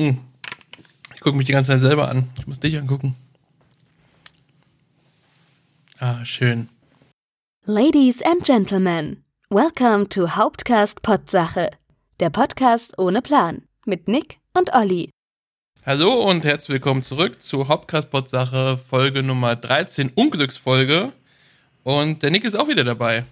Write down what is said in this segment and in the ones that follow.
Hm. Ich gucke mich die ganze Zeit selber an. Ich muss dich angucken. Ah, schön. Ladies and Gentlemen, welcome to Hauptcast Potsache, der Podcast ohne Plan mit Nick und Olli. Hallo und herzlich willkommen zurück zu Hauptcast-Sache Folge Nummer 13, Unglücksfolge. Und der Nick ist auch wieder dabei.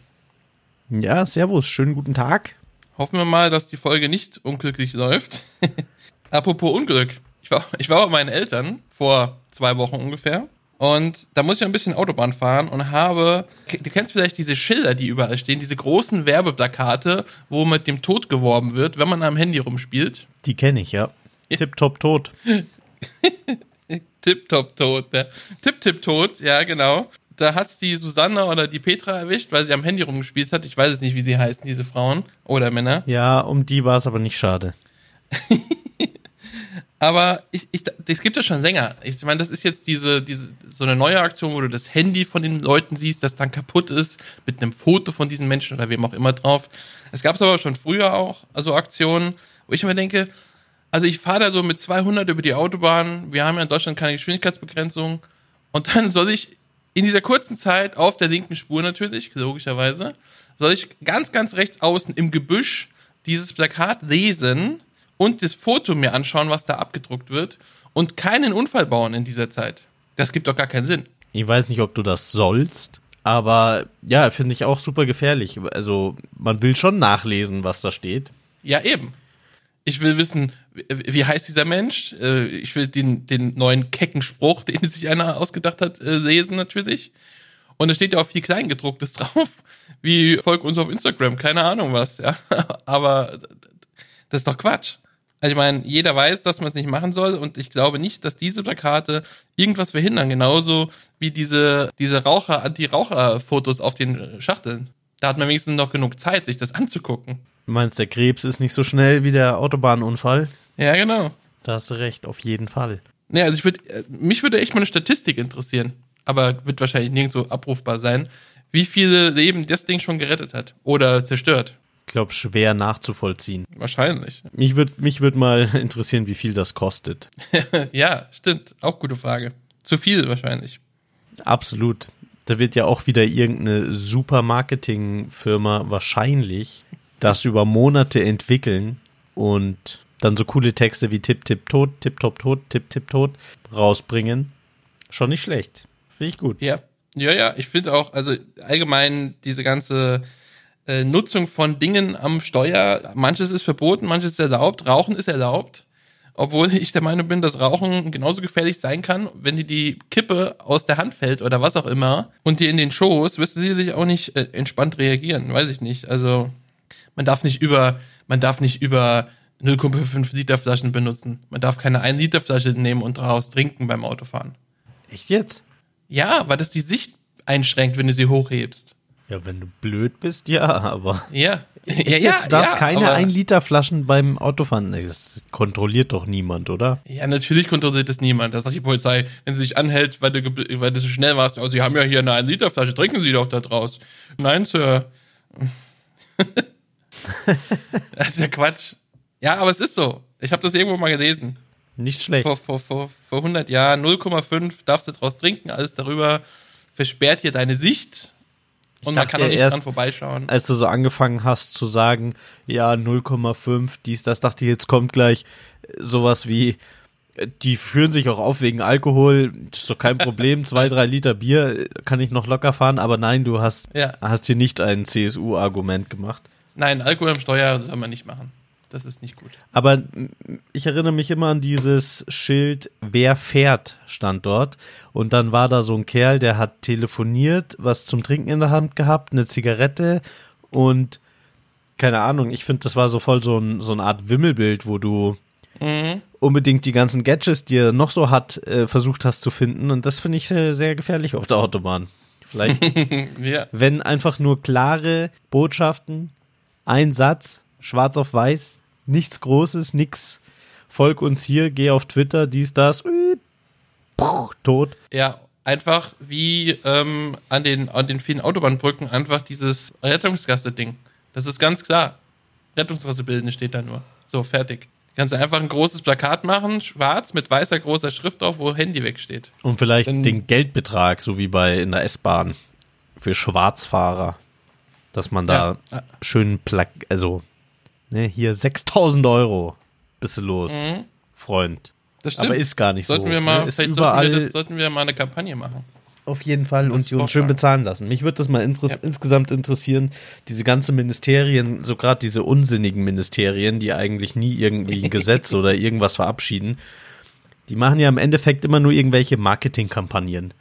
Ja, servus, schönen guten Tag. Hoffen wir mal, dass die Folge nicht unglücklich läuft. Apropos Unglück. Ich war, ich war bei meinen Eltern vor zwei Wochen ungefähr. Und da muss ich ein bisschen Autobahn fahren und habe, du kennst vielleicht diese Schilder, die überall stehen, diese großen Werbeplakate, wo mit dem Tod geworben wird, wenn man am Handy rumspielt. Die kenne ich, ja. Tipp, top, tot. Tipp, top, tot. Ja. Tipp, tipp, tot, ja, genau. Da hat's die Susanne oder die Petra erwischt, weil sie am Handy rumgespielt hat. Ich weiß es nicht, wie sie heißen, diese Frauen oder Männer. Ja, um die war es aber nicht schade. aber ich, ich, das gibt ja schon länger. Ich meine, das ist jetzt diese, diese, so eine neue Aktion, wo du das Handy von den Leuten siehst, das dann kaputt ist, mit einem Foto von diesen Menschen oder wem auch immer drauf. Es gab es aber schon früher auch, also Aktionen, wo ich immer denke, also ich fahre da so mit 200 über die Autobahn. Wir haben ja in Deutschland keine Geschwindigkeitsbegrenzung. Und dann soll ich in dieser kurzen Zeit auf der linken Spur natürlich, logischerweise, soll ich ganz, ganz rechts außen im Gebüsch dieses Plakat lesen und das Foto mir anschauen, was da abgedruckt wird und keinen Unfall bauen in dieser Zeit. Das gibt doch gar keinen Sinn. Ich weiß nicht, ob du das sollst, aber ja, finde ich auch super gefährlich. Also man will schon nachlesen, was da steht. Ja, eben. Ich will wissen, wie heißt dieser Mensch? Äh, ich will den, den neuen kecken Spruch, den sich einer ausgedacht hat, äh, lesen natürlich. Und da steht ja auch viel Kleingedrucktes drauf, wie folgt uns auf Instagram, keine Ahnung was, ja. Aber das ist doch Quatsch. Also ich meine, jeder weiß, dass man es nicht machen soll und ich glaube nicht, dass diese Plakate irgendwas verhindern, genauso wie diese, diese Raucher, Anti-Raucher-Fotos auf den Schachteln. Da hat man wenigstens noch genug Zeit, sich das anzugucken. Du meinst, der Krebs ist nicht so schnell wie der Autobahnunfall? Ja, genau. Da hast du recht, auf jeden Fall. Ja, also ich würde, mich würde echt mal eine Statistik interessieren, aber wird wahrscheinlich nirgendwo abrufbar sein, wie viele Leben das Ding schon gerettet hat oder zerstört. Ich glaube, schwer nachzuvollziehen. Wahrscheinlich. Mich würde mich würd mal interessieren, wie viel das kostet. ja, stimmt. Auch gute Frage. Zu viel wahrscheinlich. Absolut. Da wird ja auch wieder irgendeine super Marketingfirma wahrscheinlich das über Monate entwickeln und dann so coole Texte wie Tipp, Tipp, Tot, Tipp, Top, Tot, Tipp, Tipp, Tot rausbringen. Schon nicht schlecht. Finde ich gut. Ja, ja, ja. Ich finde auch, also allgemein diese ganze äh, Nutzung von Dingen am Steuer, manches ist verboten, manches ist erlaubt. Rauchen ist erlaubt. Obwohl ich der Meinung bin, dass Rauchen genauso gefährlich sein kann, wenn dir die Kippe aus der Hand fällt oder was auch immer und dir in den Schoß, wirst du sicherlich auch nicht äh, entspannt reagieren. Weiß ich nicht. Also man darf nicht über, man darf nicht über 0,5 Liter Flaschen benutzen. Man darf keine 1 Liter Flasche nehmen und daraus trinken beim Autofahren. Echt jetzt? Ja, weil das die Sicht einschränkt, wenn du sie hochhebst. Ja, wenn du blöd bist, ja, aber. Ja, ja, ja. Jetzt, du darfst ja, keine 1 Liter Flaschen beim Autofahren. Das kontrolliert doch niemand, oder? Ja, natürlich kontrolliert das niemand. Das sagt die Polizei, wenn sie sich anhält, weil du, weil du so schnell warst. Oh, sie haben ja hier eine 1 Liter Flasche, trinken Sie doch da draus. Nein, Sir. das ist ja Quatsch. Ja, aber es ist so. Ich habe das irgendwo mal gelesen. Nicht schlecht. Vor, vor, vor, vor 100 Jahren 0,5 darfst du draus trinken, alles darüber versperrt dir deine Sicht und man kann auch nicht erst, dran vorbeischauen. Als du so angefangen hast zu sagen, ja, 0,5, dies, das, dachte ich, jetzt kommt gleich sowas wie, die führen sich auch auf wegen Alkohol, ist doch kein Problem, zwei, drei Liter Bier kann ich noch locker fahren, aber nein, du hast, ja. hast hier nicht ein CSU-Argument gemacht. Nein, Alkohol am Steuer soll man nicht machen. Das ist nicht gut. Aber ich erinnere mich immer an dieses Schild, wer fährt, stand dort. Und dann war da so ein Kerl, der hat telefoniert, was zum Trinken in der Hand gehabt, eine Zigarette und keine Ahnung, ich finde, das war so voll so, ein, so eine Art Wimmelbild, wo du mhm. unbedingt die ganzen Gadgets, die er noch so hat, äh, versucht hast zu finden. Und das finde ich äh, sehr gefährlich auf der Autobahn. Vielleicht, ja. wenn einfach nur klare Botschaften ein Satz, schwarz auf weiß, nichts Großes, nix. Folg uns hier, geh auf Twitter, dies, das, tot. Ja, einfach wie ähm, an, den, an den vielen Autobahnbrücken einfach dieses Rettungsgasse-Ding. Das ist ganz klar. Rettungsgasse bilden steht da nur. So, fertig. Kannst du einfach ein großes Plakat machen, schwarz mit weißer großer Schrift drauf, wo Handy wegsteht. Und vielleicht Dann- den Geldbetrag, so wie bei in der S-Bahn für Schwarzfahrer, dass man da Ja. schön Plak also ne, hier 6000 Euro bist du los, Freund. Das stimmt. Aber ist gar nicht sollten so. wir mal, ne? Ist überall sollten wir, das, sollten wir mal eine Kampagne machen. auf jeden Fall und die uns schön bezahlen lassen. Mich würde das mal interess Ja. insgesamt interessieren, diese ganzen Ministerien, so gerade diese unsinnigen Ministerien, die eigentlich nie irgendwie ein Gesetz oder irgendwas verabschieden, die machen ja im Endeffekt immer nur irgendwelche Marketingkampagnen.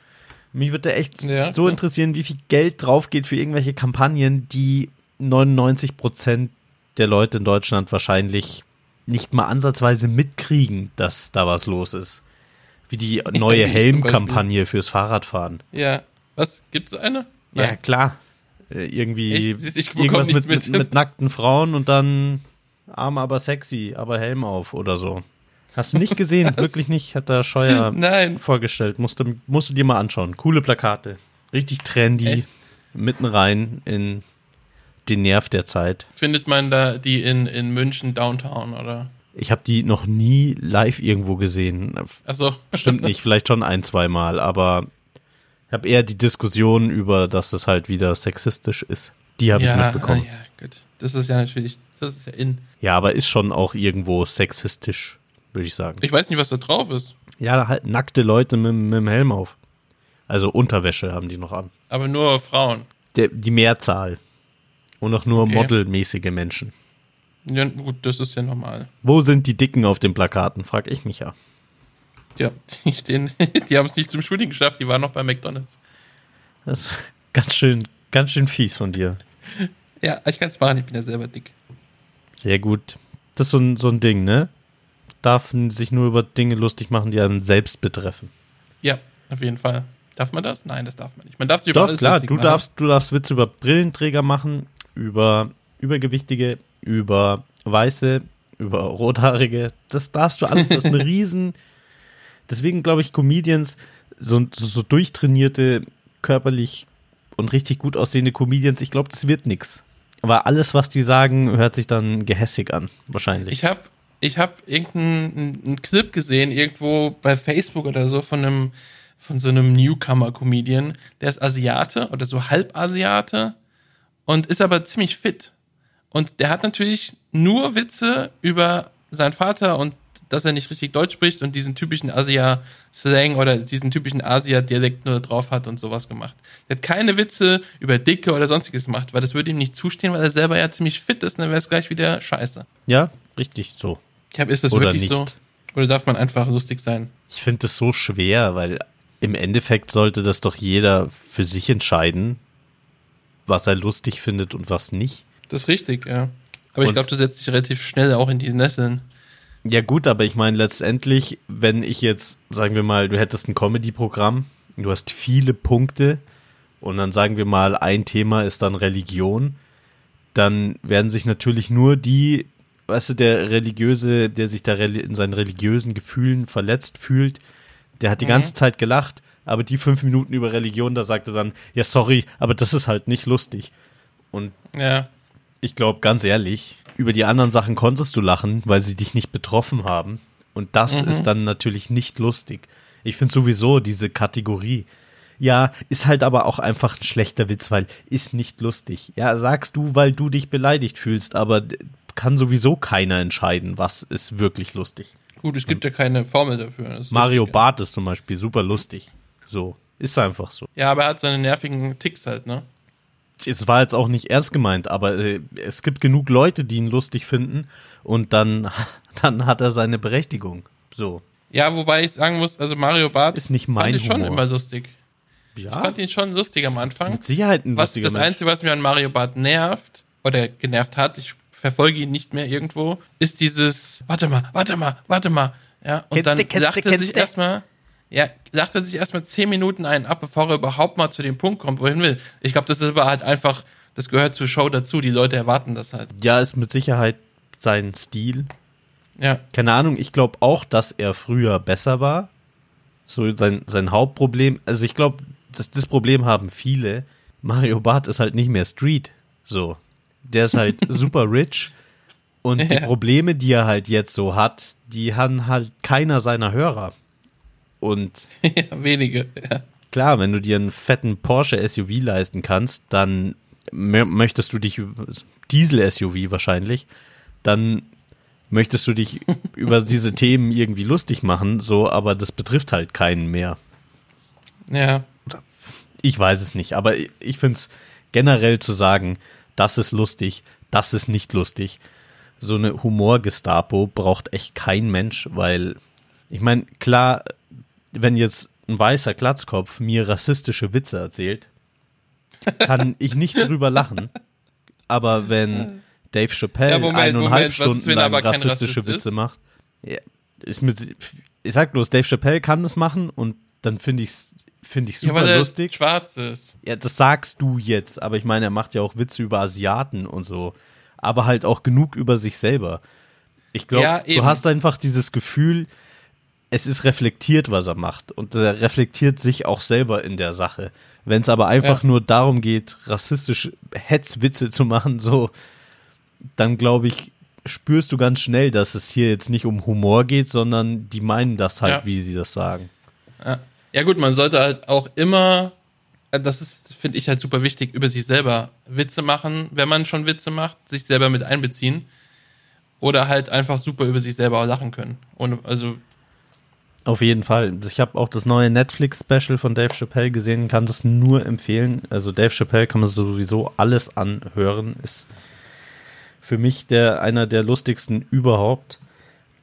Mich würde echt Ja, so interessieren, wie viel Geld drauf geht für irgendwelche Kampagnen, die 99 Prozent der Leute in Deutschland wahrscheinlich nicht mal ansatzweise mitkriegen, dass da was los ist. Wie die neue ich zum Helmkampagne fürs Fahrradfahren. Ja. Was? Gibt es eine? Ja, Nein. klar. Äh, irgendwie ich bekomme irgendwas mit, mit, mit. nackten Frauen und dann arm, aber sexy, aber Helm auf oder so. Hast du nicht gesehen? Wirklich nicht? Hat der Scheuer Nein. vorgestellt. Musst du, musst du dir mal anschauen. Coole Plakate. Richtig trendy. Echt? Mitten rein in den Nerv der Zeit. Findet man da die in, in München Downtown oder? Ich habe die noch nie live irgendwo gesehen. Achso. Stimmt nicht, vielleicht schon ein, zwei Mal, aber ich habe eher die Diskussion über, dass es halt wieder sexistisch ist. Die habe ich Ja, mitbekommen. ah, ja, gut. Das ist ja natürlich, das ist ja in. Ja, aber ist schon auch irgendwo sexistisch, würde ich sagen. Ich weiß nicht, was da drauf ist, Ja, halt nackte Leute mit, mit dem Helm auf. Also Unterwäsche haben die noch an. aber nur Frauen. Der, die Mehrzahl. Und auch nur Okay. modelmäßige Menschen. Ja, gut, das ist ja normal. Wo sind die Dicken auf den Plakaten, frag ich mich ja. Ja, die stehen, die haben es nicht zum Shooting geschafft, die waren noch bei McDonalds. Das ist ganz schön, ganz schön fies von dir. Ja, ich kann es machen, ich bin ja selber dick. Sehr gut. Das ist so ein, so ein Ding, ne? Darf sich nur über Dinge lustig machen, die einen selbst betreffen. Ja, auf jeden Fall. Darf man das? Nein, das darf man nicht. Man darf sich über Doch, alles klar, lustig du machen. darfst, du darfst Witze über Brillenträger machen, über Übergewichtige, über Weiße, über Rothaarige. Das darfst du alles. Das ist eine riesen. Deswegen glaube ich, Comedians, so, so, durchtrainierte, körperlich und richtig gut aussehende Comedians, ich glaube, das wird nix. Aber alles, was die sagen, hört sich dann gehässig an, wahrscheinlich. Ich habe ich hab irgendeinen einen Clip gesehen, irgendwo bei Facebook oder so, von einem, von so einem Newcomer-Comedian. Der ist Asiate oder so Halbasiate und ist aber ziemlich fit. Und der hat natürlich nur Witze über seinen Vater und dass er nicht richtig Deutsch spricht und diesen typischen Asia-Slang oder diesen typischen Asia-Dialekt nur drauf hat und sowas gemacht. Der hat keine Witze über Dicke oder sonstiges gemacht, weil das würde ihm nicht zustehen, weil er selber ja ziemlich fit ist und dann wäre es gleich wieder scheiße. ja, richtig so. Ich habe, ist das Oder wirklich so? nicht. Oder darf man einfach lustig sein? Ich finde das so schwer, weil im Endeffekt sollte das doch jeder für sich entscheiden, was er lustig findet und was nicht. Das ist richtig, ja. Aber ich Und- glaube, du setzt dich relativ schnell auch in die Nesseln. Ja gut, aber ich meine letztendlich, wenn ich jetzt, sagen wir mal, du hättest ein Comedy-Programm, du hast viele Punkte und dann sagen wir mal, ein Thema ist dann Religion, dann werden sich natürlich nur die, weißt du, der Religiöse, der sich da in seinen religiösen Gefühlen verletzt fühlt, der hat die ganze Zeit gelacht, aber die fünf Minuten über Religion, da sagt er dann, ja sorry, aber das ist halt nicht lustig. Und Ja. ich glaube, ganz ehrlich, über die anderen Sachen konntest du lachen, weil sie dich nicht betroffen haben. Und das Mhm. ist dann natürlich nicht lustig. Ich finde sowieso diese Kategorie. Ja, ist halt aber auch einfach ein schlechter Witz, weil ist nicht lustig. Ja, sagst du, weil du dich beleidigt fühlst, aber kann sowieso keiner entscheiden, was ist wirklich lustig. Gut, es gibt ja keine Formel dafür. Mario Barth ist zum Beispiel super lustig. So, ist einfach so. Ja, aber er hat seine nervigen Ticks halt, ne? es war jetzt auch nicht ernst gemeint, aber äh, es gibt genug Leute, die ihn lustig finden und dann, dann hat er seine Berechtigung. So. Ja, wobei ich sagen muss, also Mario Barth Ist nicht mein fand ich schon immer lustig. Ich Ja, fand ihn schon lustig am Anfang. mit Sicherheit ein Was, lustiger das Mensch. Einzige, was mir an Mario Barth nervt, oder genervt hat, ich verfolge ihn nicht mehr irgendwo, ist dieses, warte mal, warte mal, warte mal. Ja, und Kennst dann du, kennst lacht du, er kennst sich erstmal, ja, lacht er sich erstmal zehn Minuten einen ab, bevor er überhaupt mal zu dem Punkt kommt, wohin will. Ich glaube, das ist aber halt einfach, das gehört zur Show dazu, die Leute erwarten das halt. Ja, ist mit Sicherheit sein Stil. Ja, Keine Ahnung, ich glaube auch, dass er früher besser war. So sein, sein Hauptproblem, also ich glaube, das, das Problem haben viele. Mario Barth ist halt nicht mehr Street. So. Der ist halt super rich Und die Ja. Probleme, die er halt jetzt so hat, die haben halt keiner seiner Hörer. Und ja, wenige. Ja. klar, wenn du dir einen fetten Porsche SUV leisten kannst, dann mö- möchtest du dich über Diesel SUV wahrscheinlich, dann möchtest du dich über diese Themen irgendwie lustig machen, so, aber das betrifft halt keinen mehr. ja. Ich weiß es nicht, aber ich- ich finde es generell zu sagen, das ist lustig, das ist nicht lustig. So eine Humorgestapo braucht echt kein Mensch, weil ich meine, klar, wenn jetzt ein weißer Glatzkopf mir rassistische Witze erzählt, kann ich nicht drüber lachen. Aber wenn Dave Chappelle Ja, Moment, eineinhalb Moment, Stunden lang rassistische Rassist Witze ist? macht, ja, ist mit, ich sag bloß, Dave Chappelle kann das machen und dann finde ich es finde ich ja, super er lustig. schwarz ist. Ja, das sagst du jetzt, aber ich meine, er macht ja auch Witze über Asiaten und so, aber halt auch genug über sich selber. Ich glaube, Ja, du hast einfach dieses Gefühl, es ist reflektiert, was er macht und er reflektiert sich auch selber in der Sache. Wenn es aber einfach Ja. nur darum geht, rassistische Hetzwitze zu machen, so, dann glaube ich, spürst du ganz schnell, dass es hier jetzt nicht um Humor geht, sondern die meinen das halt, Ja. wie sie das sagen. Ja. ja, gut, man sollte halt auch immer, äh, das ist, finde ich halt super wichtig, über sich selber Witze machen, wenn man schon Witze macht, sich selber mit einbeziehen. Oder halt einfach super über sich selber lachen können. Und also, Auf jeden Fall. Ich habe auch das neue Netflix-Special von Dave Chappelle gesehen, kann das nur empfehlen. Also Dave Chappelle kann man sowieso alles anhören. Ist für mich der einer der lustigsten überhaupt.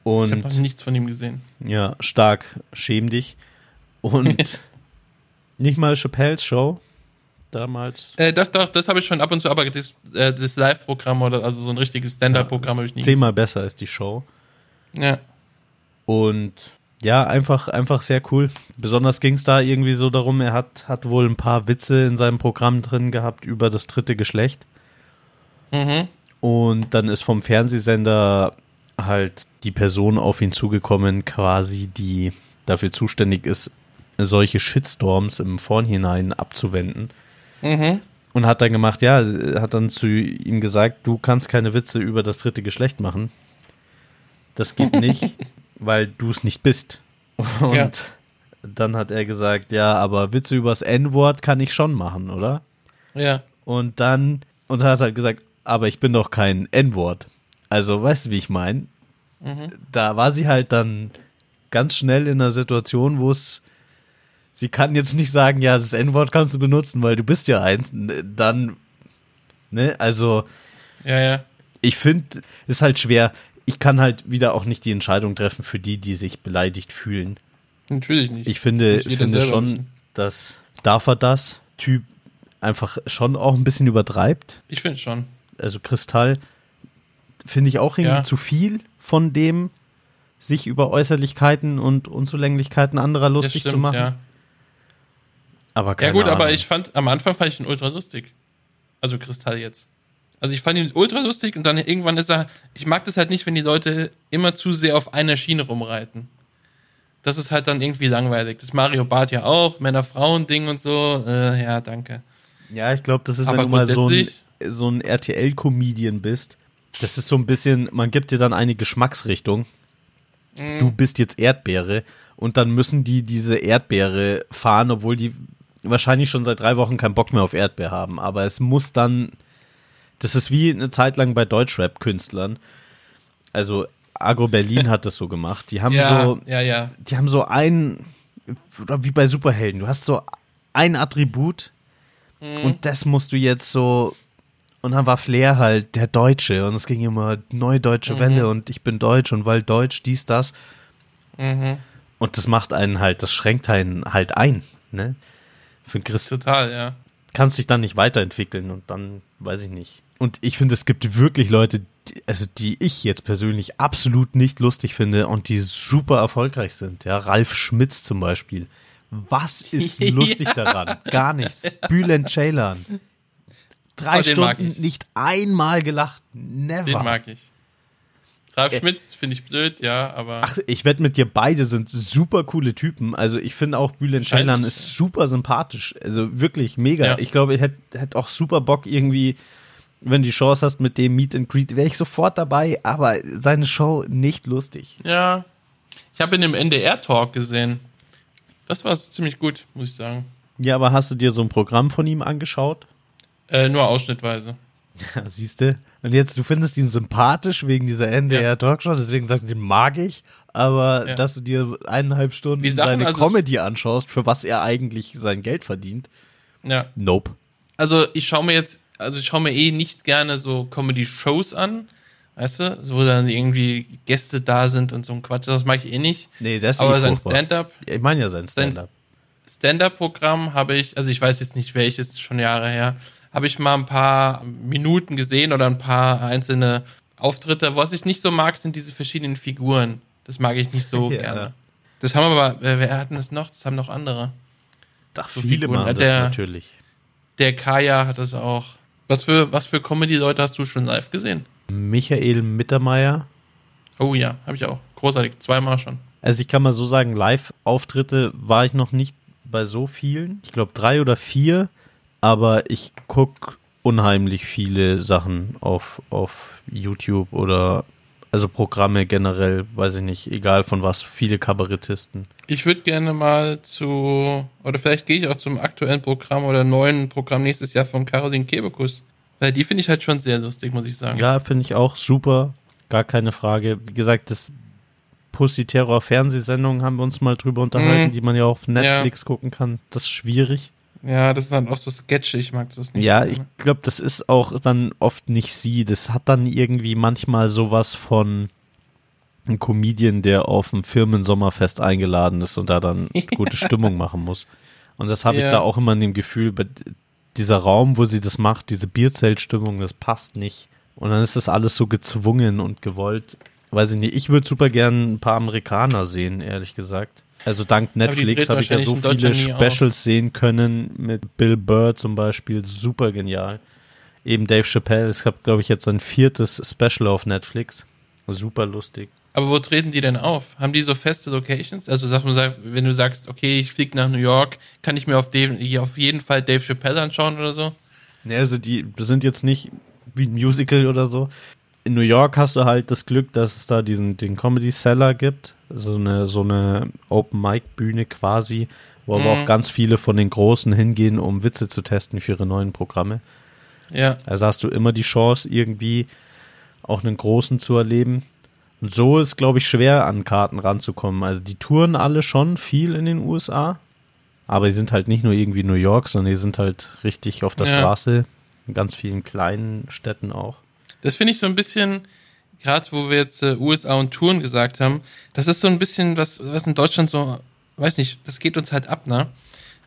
ich habe noch Und nichts von ihm gesehen. ja, stark, schäm dich. Und nicht mal Chappelles Show damals. Äh, das doch, das habe ich schon ab und zu, aber das, äh, das Live-Programm oder also so ein richtiges Stand-Up-Programm habe ich nie Zehnmal besser ist die Show. Ja. Und ja, einfach, einfach sehr cool. Besonders ging es da irgendwie so darum, er hat, hat wohl ein paar Witze in seinem Programm drin gehabt über das dritte Geschlecht. Mhm. Und dann ist vom Fernsehsender halt die Person auf ihn zugekommen, quasi, die dafür zuständig ist, solche Shitstorms im Vornhinein abzuwenden. Mhm. Und hat dann gemacht, ja, hat dann zu ihm gesagt, du kannst keine Witze über das dritte Geschlecht machen. Das geht nicht, weil du es nicht bist. Und Ja. dann hat er gesagt, ja, aber Witze übers N-Wort kann ich schon machen, oder? Ja. Und dann, und dann hat er gesagt, aber ich bin doch kein N-Wort. Also, weißt du, wie ich meine? Da war sie halt dann ganz schnell in einer Situation, wo es, sie kann jetzt nicht sagen, ja, das N-Wort kannst du benutzen, weil du bist ja eins. Dann, ne, also, Ja, ja. ich finde, ist halt schwer. Ich kann halt wieder auch nicht die Entscheidung treffen für die, die sich beleidigt fühlen. Natürlich nicht. Ich finde, finde schon, wissen. dass darf er das Typ einfach schon auch ein bisschen übertreibt. Ich finde schon. Also Kristall finde ich auch irgendwie Ja. zu viel von dem, sich über Äußerlichkeiten und Unzulänglichkeiten anderer lustig stimmt, zu machen. ja. Aber Ja keine gut, aber Ahnung. ich fand, am Anfang fand ich ihn ultra lustig. Also Kristall jetzt. Also ich fand ihn ultra lustig und dann irgendwann ist er, ich mag das halt nicht, wenn die Leute immer zu sehr auf einer Schiene rumreiten. Das ist halt dann irgendwie langweilig. Das Mario Bart ja auch, Männer-Frauen-Ding und so. Äh, ja, danke. Ja, ich glaube, das ist, wenn Aber du mal so ein, so ein RTL-Comedian bist. Das ist so ein bisschen, man gibt dir dann eine Geschmacksrichtung. Mhm. Du bist jetzt Erdbeere und dann müssen die diese Erdbeere fahren, obwohl die wahrscheinlich schon seit drei Wochen keinen Bock mehr auf Erdbeer haben. Aber es muss dann, das ist wie eine Zeit lang bei Deutschrap-Künstlern. Also Agro Berlin hat das so gemacht. Die haben Ja, so, ja, ja. die haben so ein, wie bei Superhelden, du hast so ein Attribut Mhm. und das musst du jetzt so, und dann war Flair halt der Deutsche und es ging immer neue deutsche Mhm. Welle und ich bin deutsch und weil deutsch, dies, das. Mhm. Und das macht einen halt, das schränkt einen halt ein, ne? Für Chris Total, ja. kannst dich dann nicht weiterentwickeln und dann weiß ich nicht. Und ich finde, es gibt wirklich Leute, die, also die ich jetzt persönlich absolut nicht lustig finde und die super erfolgreich sind. Ja, Ralf Schmitz zum Beispiel. Was ist Ja. lustig daran? Gar nichts. Bülent Ceylan. Drei Oh, Stunden ich. nicht einmal gelacht. Never. Den mag ich. Ralf Schmitz finde ich blöd, ja, aber Ach, ich wette mit dir, beide sind super coole Typen. Also ich finde auch Bülent Ceylan ja. ist super sympathisch. Also wirklich mega. Ja. Ich glaube, ich hätte hätt auch super Bock irgendwie wenn du die Chance hast mit dem Meet and Greet, wäre ich sofort dabei, aber seine Show nicht lustig. Ja. Ich habe ihn im NDR-Talk gesehen. Das war ziemlich gut, muss ich sagen. Ja, aber hast du dir so ein Programm von ihm angeschaut? Äh, nur ausschnittweise. Ja, siehst du? Und jetzt, du findest ihn sympathisch wegen dieser NDR-Talkshow, deswegen sagst du, den mag ich, aber Ja. dass du dir eineinhalb Stunden Sachen, seine also- Comedy anschaust, für was er eigentlich sein Geld verdient, Ja. nope. Also ich schaue mir jetzt, also ich schaue mir eh nicht gerne so Comedy-Shows an, weißt du, so, wo dann irgendwie Gäste da sind und so ein Quatsch, das mag ich eh nicht. Nee, das ist Aber eh sein. Stand-up, Ich meine ja sein Stand-up. Stand-up-Programm habe ich, also ich weiß jetzt nicht welches, schon Jahre her, habe ich mal ein paar Minuten gesehen oder ein paar einzelne Auftritte. Was ich nicht so mag, sind diese verschiedenen Figuren. Das mag ich nicht so Ja. gerne. Das haben aber, wer, wer hat denn das noch? Das haben noch andere. Ach, so viele Figuren. machen das Der- natürlich. Der Kaya hat das auch. Was für, was für Comedy-Leute hast du schon live gesehen? Michael Mittermeier. Oh ja, habe ich auch. Großartig, zweimal schon. Also ich kann mal so sagen, Live-Auftritte war ich noch nicht bei so vielen. Ich glaube drei oder vier, aber ich gucke unheimlich viele Sachen auf, auf YouTube oder also Programme generell, weiß ich nicht, egal von was, viele Kabarettisten. Ich würde gerne mal zu, oder vielleicht gehe ich auch zum aktuellen Programm oder neuen Programm nächstes Jahr von Caroline Kebekus. Weil die finde ich halt schon sehr lustig, muss ich sagen. Ja, finde ich auch super, gar keine Frage. Wie gesagt, das Pussy-Terror-Fernsehsendung haben wir uns mal drüber unterhalten, Mhm. die man ja auf Netflix gucken kann. Das ist schwierig. Ja, das ist dann auch so sketchy, ich mag das nicht. Ja, so ich glaube, das ist auch dann oft nicht sie. Das hat dann irgendwie manchmal sowas von einem Comedian, der auf ein Firmensommerfest eingeladen ist und da dann gute Stimmung machen muss. Und das habe ich Ja. da auch immer in dem Gefühl, dieser Raum, wo sie das macht, diese Bierzeltstimmung, das passt nicht. Und dann ist das alles so gezwungen und gewollt. Weiß ich nicht, ich würde super gern ein paar Amerikaner sehen, ehrlich gesagt. Also dank Netflix habe ich ja so viele. Specials sehen können mit Bill Burr zum Beispiel, super genial. Eben Dave Chappelle, ich habe glaube ich jetzt sein viertes Special auf Netflix, super lustig. Aber wo treten die denn auf? Haben die so feste Locations? Also sag mal, wenn du sagst, okay, ich fliege nach New York, kann ich mir auf, hier auf jeden Fall Dave Chappelle anschauen oder so? Ne, also die sind jetzt nicht wie ein Musical oder so. In New York hast du halt das Glück, dass es da diesen den Comedy Cellar gibt, so eine so eine Open Mic Bühne quasi, wo aber Mhm. auch ganz viele von den Großen hingehen, um Witze zu testen für ihre neuen Programme. Ja. Also hast du immer die Chance, irgendwie auch einen Großen zu erleben. Und so ist, glaube ich, schwer an Karten ranzukommen. Also die touren alle schon viel in den USA, aber die sind halt nicht nur irgendwie New York, sondern die sind halt richtig auf der Ja. Straße, in ganz vielen kleinen Städten auch. Das finde ich so ein bisschen, gerade wo wir jetzt äh, USA und Touren gesagt haben, das ist so ein bisschen was, was in Deutschland so, weiß nicht, das geht uns halt ab, ne?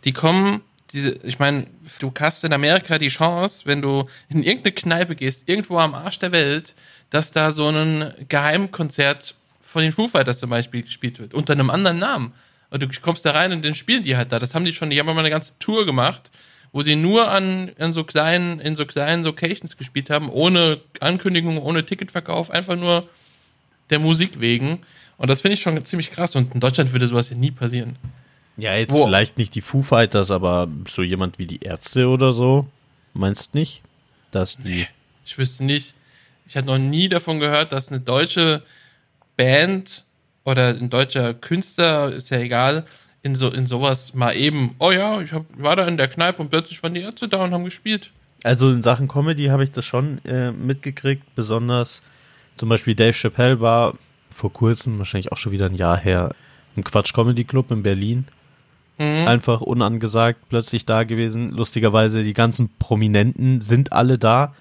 Die kommen, diese, ich meine, du hast in Amerika die Chance, wenn du in irgendeine Kneipe gehst, irgendwo am Arsch der Welt, dass da so ein Geheimkonzert von den Foo Fighters zum Beispiel gespielt wird, unter einem anderen Namen. Und du kommst da rein und dann spielen die halt da. Das haben die schon, die haben mal eine ganze Tour gemacht, wo sie nur an, an so kleinen, in so kleinen Locations gespielt haben, ohne Ankündigung, ohne Ticketverkauf, einfach nur der Musik wegen. Und das finde ich schon ziemlich krass. Und in Deutschland würde sowas ja nie passieren. Ja, jetzt Wo- vielleicht nicht die Foo Fighters, aber so jemand wie die Ärzte oder so, meinst nicht? Dass die. Ich wüsste nicht. Ich hatte noch nie davon gehört, dass eine deutsche Band oder ein deutscher Künstler, ist ja egal, in so in sowas mal eben, oh ja, ich hab, war da in der Kneipe und plötzlich waren die Ärzte da und haben gespielt. Also in Sachen Comedy habe ich das schon äh, mitgekriegt, besonders zum Beispiel Dave Chappelle war vor kurzem, wahrscheinlich auch schon wieder ein Jahr her, im Quatsch Comedy Club in Berlin. Mhm. Einfach unangesagt plötzlich da gewesen. Lustigerweise, die ganzen Prominenten sind alle da.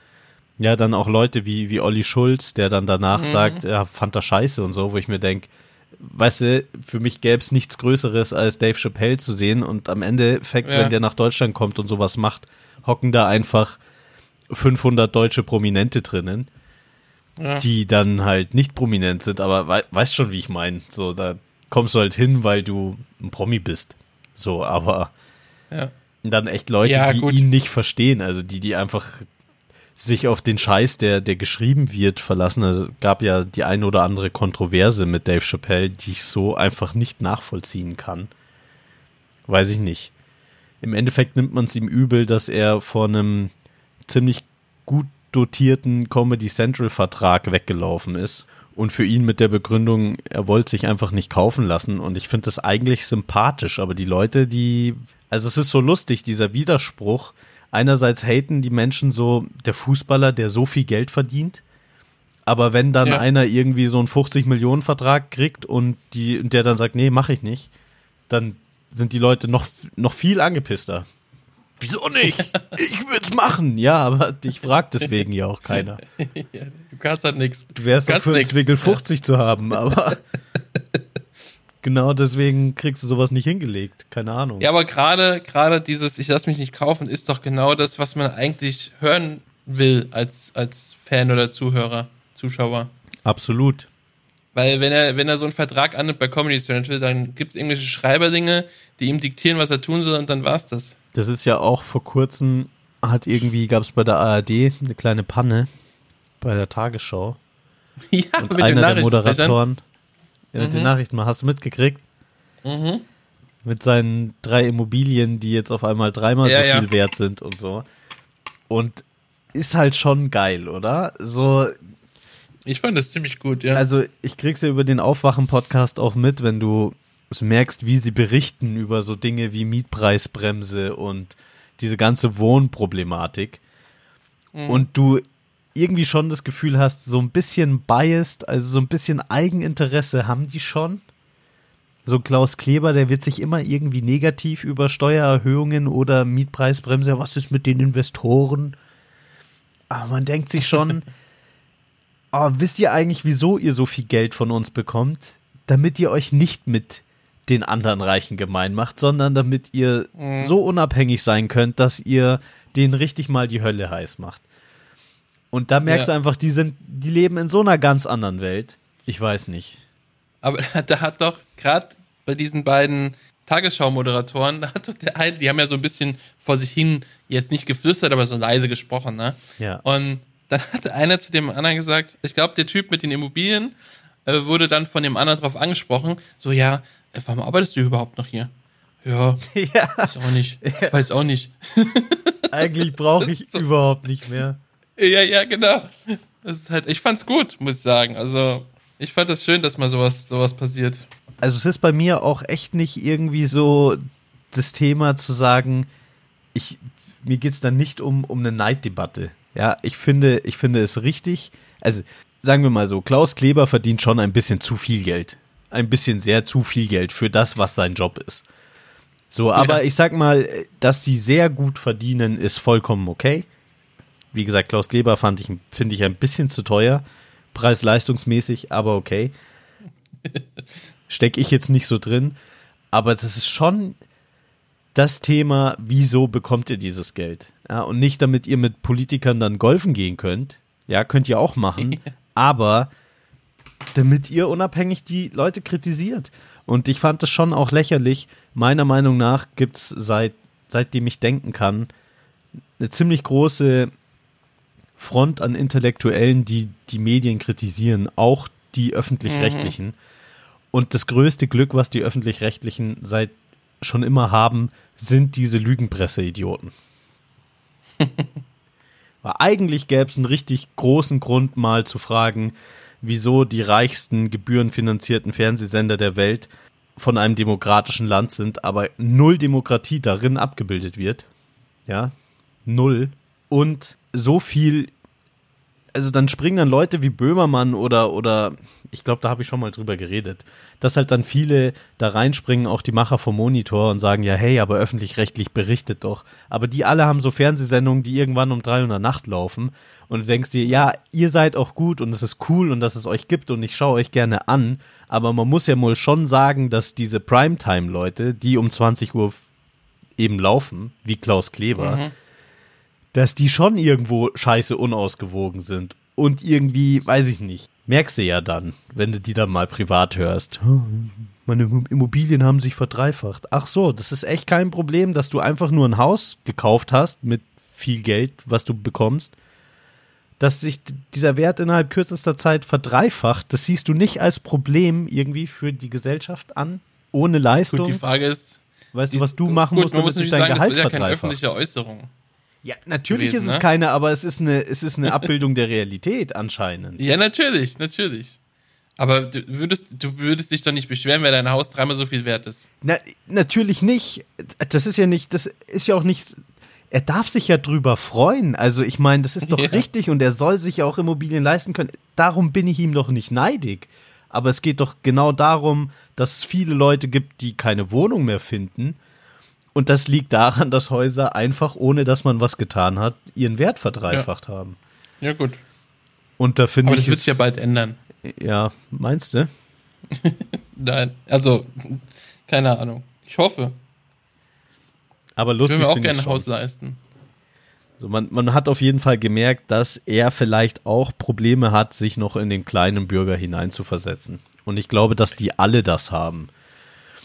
Ja, dann auch Leute wie, wie Olli Schulz, der dann danach sagt, er fand das scheiße und so, wo ich mir denke, weißt du, für mich gäbe es nichts Größeres, als Dave Chappelle zu sehen und am Endeffekt, Ja. wenn der nach Deutschland kommt und sowas macht, hocken da einfach 500 deutsche Prominente drinnen, Ja. die dann halt nicht prominent sind, aber wei weißt schon, wie ich meine. So, da kommst du halt hin, weil du ein Promi bist. So, aber ja. dann echt Leute, die gut. ihn nicht verstehen, also die, die einfach sich auf den Scheiß, der, der geschrieben wird, verlassen. Also gab ja die ein oder andere Kontroverse mit Dave Chappelle, die ich so einfach nicht nachvollziehen kann. Weiß ich nicht. Im Endeffekt nimmt man es ihm übel, dass er vor einem ziemlich gut dotierten Comedy Central Vertrag weggelaufen ist und für ihn mit der Begründung, er wollte sich einfach nicht kaufen lassen und ich finde das eigentlich sympathisch, aber die Leute, die also es ist so lustig dieser Widerspruch. Einerseits haten die Menschen so der Fußballer, der so viel Geld verdient, aber wenn dann Ja. einer irgendwie so einen 50 Millionen Vertrag kriegt und die und der dann sagt, nee, mache ich nicht, dann sind die Leute noch noch viel angepisster. Wieso nicht? Ich würde es machen. Ja, aber dich fragt deswegen ja auch keiner. ja, du kannst halt nichts. Du wärst doch für einen. Zwickel 50 zu haben, aber genau deswegen kriegst du sowas nicht hingelegt. Keine Ahnung. Ja, aber gerade gerade dieses ich lass mich nicht kaufen ist doch genau das, was man eigentlich hören will als als Fan oder Zuhörer, Zuschauer. Absolut. Weil wenn er wenn er so einen Vertrag annimmt bei Comedy Central, dann gibt es irgendwelche Schreiberlinge, die ihm diktieren, was er tun soll und dann war's das. Das ist ja auch vor kurzem, hat irgendwie, gab es bei der ARD eine kleine Panne bei der Tagesschau. ja, Und mit den einer der. Moderatoren, ja, mit den Mhm. Nachrichten, mal hast du mitgekriegt? Mhm. Mit seinen drei Immobilien, die jetzt auf einmal dreimal Ja, so ja. viel wert sind und so. Und ist halt schon geil, oder? So, Ich fand das ziemlich gut, ja. also ich krieg's ja über den Aufwachen-Podcast auch mit, wenn du es merkst, wie sie berichten über so Dinge wie Mietpreisbremse und diese ganze Wohnproblematik. Mhm. Und du irgendwie schon das Gefühl hast, so ein bisschen biased, also so ein bisschen Eigeninteresse haben die schon. So Klaus Kleber, der wird sich immer irgendwie negativ über Steuererhöhungen oder Mietpreisbremse, was ist mit den Investoren? Aber man denkt sich schon, oh, wisst ihr eigentlich, wieso ihr so viel Geld von uns bekommt? Damit ihr euch nicht mit den anderen Reichen gemein macht, sondern damit ihr Mhm. so unabhängig sein könnt, dass ihr denen richtig mal die Hölle heiß macht. Und da merkst Ja. du einfach, die sind, die leben in so einer ganz anderen Welt. Ich weiß nicht. Aber da hat doch gerade bei diesen beiden Tagesschau-Moderatoren, da hat doch der eine, die haben ja so ein bisschen vor sich hin, jetzt nicht geflüstert, aber so leise gesprochen, ne? Ja. Und dann hat einer zu dem anderen gesagt, ich glaube, der Typ mit den Immobilien äh, wurde dann von dem anderen drauf angesprochen, so, ja, äh, warum arbeitest du überhaupt noch hier? Ja, ja, weiß auch nicht, weiß auch nicht. eigentlich brauche ich so- überhaupt nicht mehr. Ja, ja, genau. Das ist halt, ich fand's gut, muss ich sagen. Also, ich fand das schön, dass mal sowas, sowas passiert. Also es ist bei mir auch echt nicht irgendwie so das Thema zu sagen, ich, mir geht es dann nicht um, um eine Neiddebatte. Ja, ich finde, ich finde es richtig. Also sagen wir mal so, Klaus Kleber verdient schon ein bisschen zu viel Geld. Ein bisschen sehr zu viel Geld für das, was sein Job ist. So, aber Ja. ich sag mal, dass sie sehr gut verdienen, ist vollkommen okay. Wie gesagt, Klaus Kleber fand ich, finde ich ein bisschen zu teuer, preis-leistungsmäßig, aber okay. Stecke ich jetzt nicht so drin. Aber das ist schon das Thema, wieso bekommt ihr dieses Geld? Ja, und nicht, damit ihr mit Politikern dann golfen gehen könnt. Ja, könnt ihr auch machen. aber damit ihr unabhängig die Leute kritisiert. Und ich fand es schon auch lächerlich. Meiner Meinung nach gibt es seit, seitdem ich denken kann, eine ziemlich große Front an Intellektuellen, die die Medien kritisieren, auch die öffentlich-rechtlichen. Und das größte Glück, was die öffentlich-rechtlichen seit schon immer haben, sind diese Lügenpresse-Idioten. Weil eigentlich gäbe es einen richtig großen Grund, mal zu fragen, wieso die reichsten gebührenfinanzierten Fernsehsender der Welt von einem demokratischen Land sind, aber null Demokratie darin abgebildet wird. Ja, null. Und so viel, also dann springen dann Leute wie Böhmermann oder, oder ich glaube, da habe ich schon mal drüber geredet, dass halt dann viele da reinspringen, auch die Macher vom Monitor und sagen, ja, hey, aber öffentlich-rechtlich berichtet doch. Aber die alle haben so Fernsehsendungen, die irgendwann um 300 Nacht laufen und du denkst dir, ja, ihr seid auch gut und es ist cool und dass es euch gibt und ich schaue euch gerne an, aber man muss ja wohl schon sagen, dass diese Primetime-Leute, die um 20 Uhr eben laufen, wie Klaus Kleber, Mhm. Dass die schon irgendwo scheiße unausgewogen sind. Und irgendwie, weiß ich nicht, merkst du ja dann, wenn du die dann mal privat hörst. "Oh, Meine Immobilien haben sich verdreifacht. Ach so, das ist echt kein Problem, dass du einfach nur ein Haus gekauft hast mit viel Geld, was du bekommst. Dass sich dieser Wert innerhalb kürzester Zeit verdreifacht, das siehst du nicht als Problem irgendwie für die Gesellschaft an, ohne Leistung. Gut, die Frage ist, weißt du, was du machen gut, musst, man damit muss sich dein sagen, das Gehalt ist ja keine verdreifacht? öffentliche Äußerung. Ja, natürlich gewesen, ist es ne? keine, aber es ist eine, es ist eine Abbildung der Realität anscheinend. Ja, natürlich, natürlich. Aber du würdest, du würdest dich doch nicht beschweren, wenn dein Haus dreimal so viel wert ist. Na, natürlich nicht. Das ist ja nicht, das ist ja auch nicht. Er darf sich ja drüber freuen. Also ich meine, das ist doch Ja. richtig und er soll sich ja auch Immobilien leisten können. Darum bin ich ihm doch nicht neidig. Aber es geht doch genau darum, dass es viele Leute gibt, die keine Wohnung mehr finden. Und das liegt daran, dass Häuser einfach, ohne dass man was getan hat, ihren Wert verdreifacht haben. Ja, gut. Und da finde Aber ich. das wird es- sich ja bald ändern. ja, meinst du? Nein, also, keine Ahnung. Ich hoffe. Aber Ich lustig will mir auch ich gerne ein. Haus leisten. So, man, man hat auf jeden Fall gemerkt, dass er vielleicht auch Probleme hat, sich noch in den kleinen Bürger hineinzuversetzen. Und ich glaube, dass die alle das haben.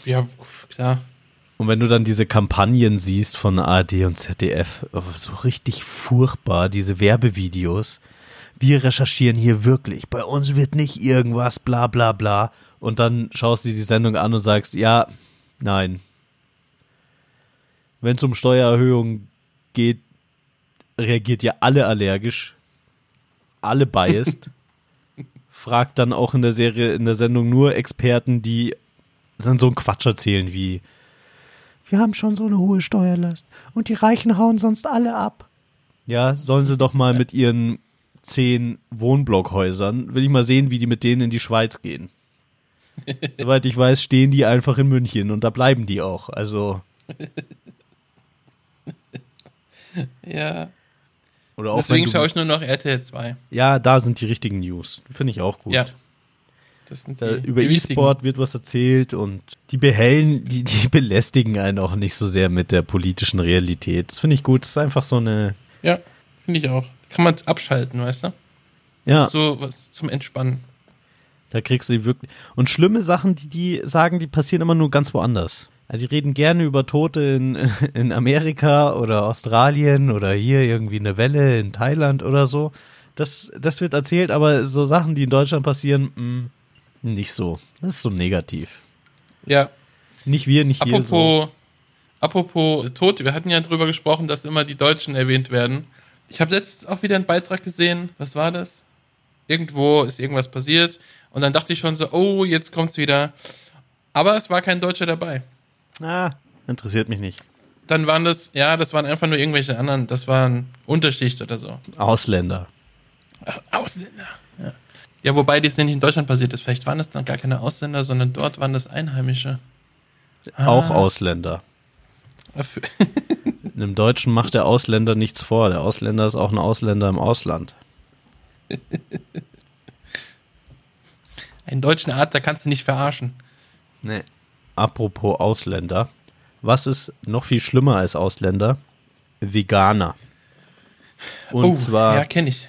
Ja, klar. Und wenn du dann diese Kampagnen siehst von ARD und ZDF, oh, so richtig furchtbar, diese Werbevideos. Wir recherchieren hier wirklich, bei uns wird nicht irgendwas, bla bla bla. Und dann schaust du dir die Sendung an und sagst, ja, nein. Wenn es um Steuererhöhungen geht, reagiert ihr alle allergisch, alle biased. Fragt dann auch in der Serie, in der Sendung nur Experten, die dann so einen Quatsch erzählen wie wir haben schon so eine hohe Steuerlast und die Reichen hauen sonst alle ab. Ja, sollen sie doch mal mit ihren zehn Wohnblockhäusern, will ich mal sehen, wie die mit denen in die Schweiz gehen. Soweit ich weiß, stehen die einfach in München und da bleiben die auch. Also, Ja. oder auch Deswegen schaue ich nur noch RTL 2. Ja, da sind die richtigen News. Finde ich auch gut. Ja. Da, über. E-Sport wird was erzählt und die behellen, die, die belästigen einen auch nicht so sehr mit der politischen Realität. Das finde ich gut. Das ist einfach so eine, Ja, finde ich auch. Kann man abschalten, weißt du? ja. So was zum Entspannen. Da kriegst du die wirklich. Und schlimme Sachen, die die sagen, die passieren immer nur ganz woanders. Also die reden gerne über Tote in, in Amerika oder Australien oder hier irgendwie eine Welle in Thailand oder so. Das, das wird erzählt, aber so Sachen, die in Deutschland passieren, mh, nicht so. Das ist so negativ. Ja. Nicht wir, nicht hier so. Apropos, apropos Tote, wir hatten ja drüber gesprochen, dass immer die Deutschen erwähnt werden. Ich habe letztens auch wieder einen Beitrag gesehen. Was war das? Irgendwo ist irgendwas passiert. Und dann dachte ich schon so, oh, jetzt kommt's wieder. Aber es war kein Deutscher dabei. Ah, interessiert mich nicht. Dann waren das, ja, das waren einfach nur irgendwelche anderen. Das waren Unterschicht oder so. Ausländer. Ach, Ausländer. Ja. Ja, wobei das ja nicht in Deutschland passiert ist. Vielleicht waren das dann gar keine Ausländer, sondern dort waren das Einheimische. Auch Ausländer. Einem Deutschen macht der Ausländer nichts vor. Der Ausländer ist auch ein Ausländer im Ausland. Einen deutschen Art, da kannst du nicht verarschen. Nee. Apropos Ausländer. Was ist noch viel schlimmer als Ausländer? Veganer. Und oh, zwar, ja, kenne ich.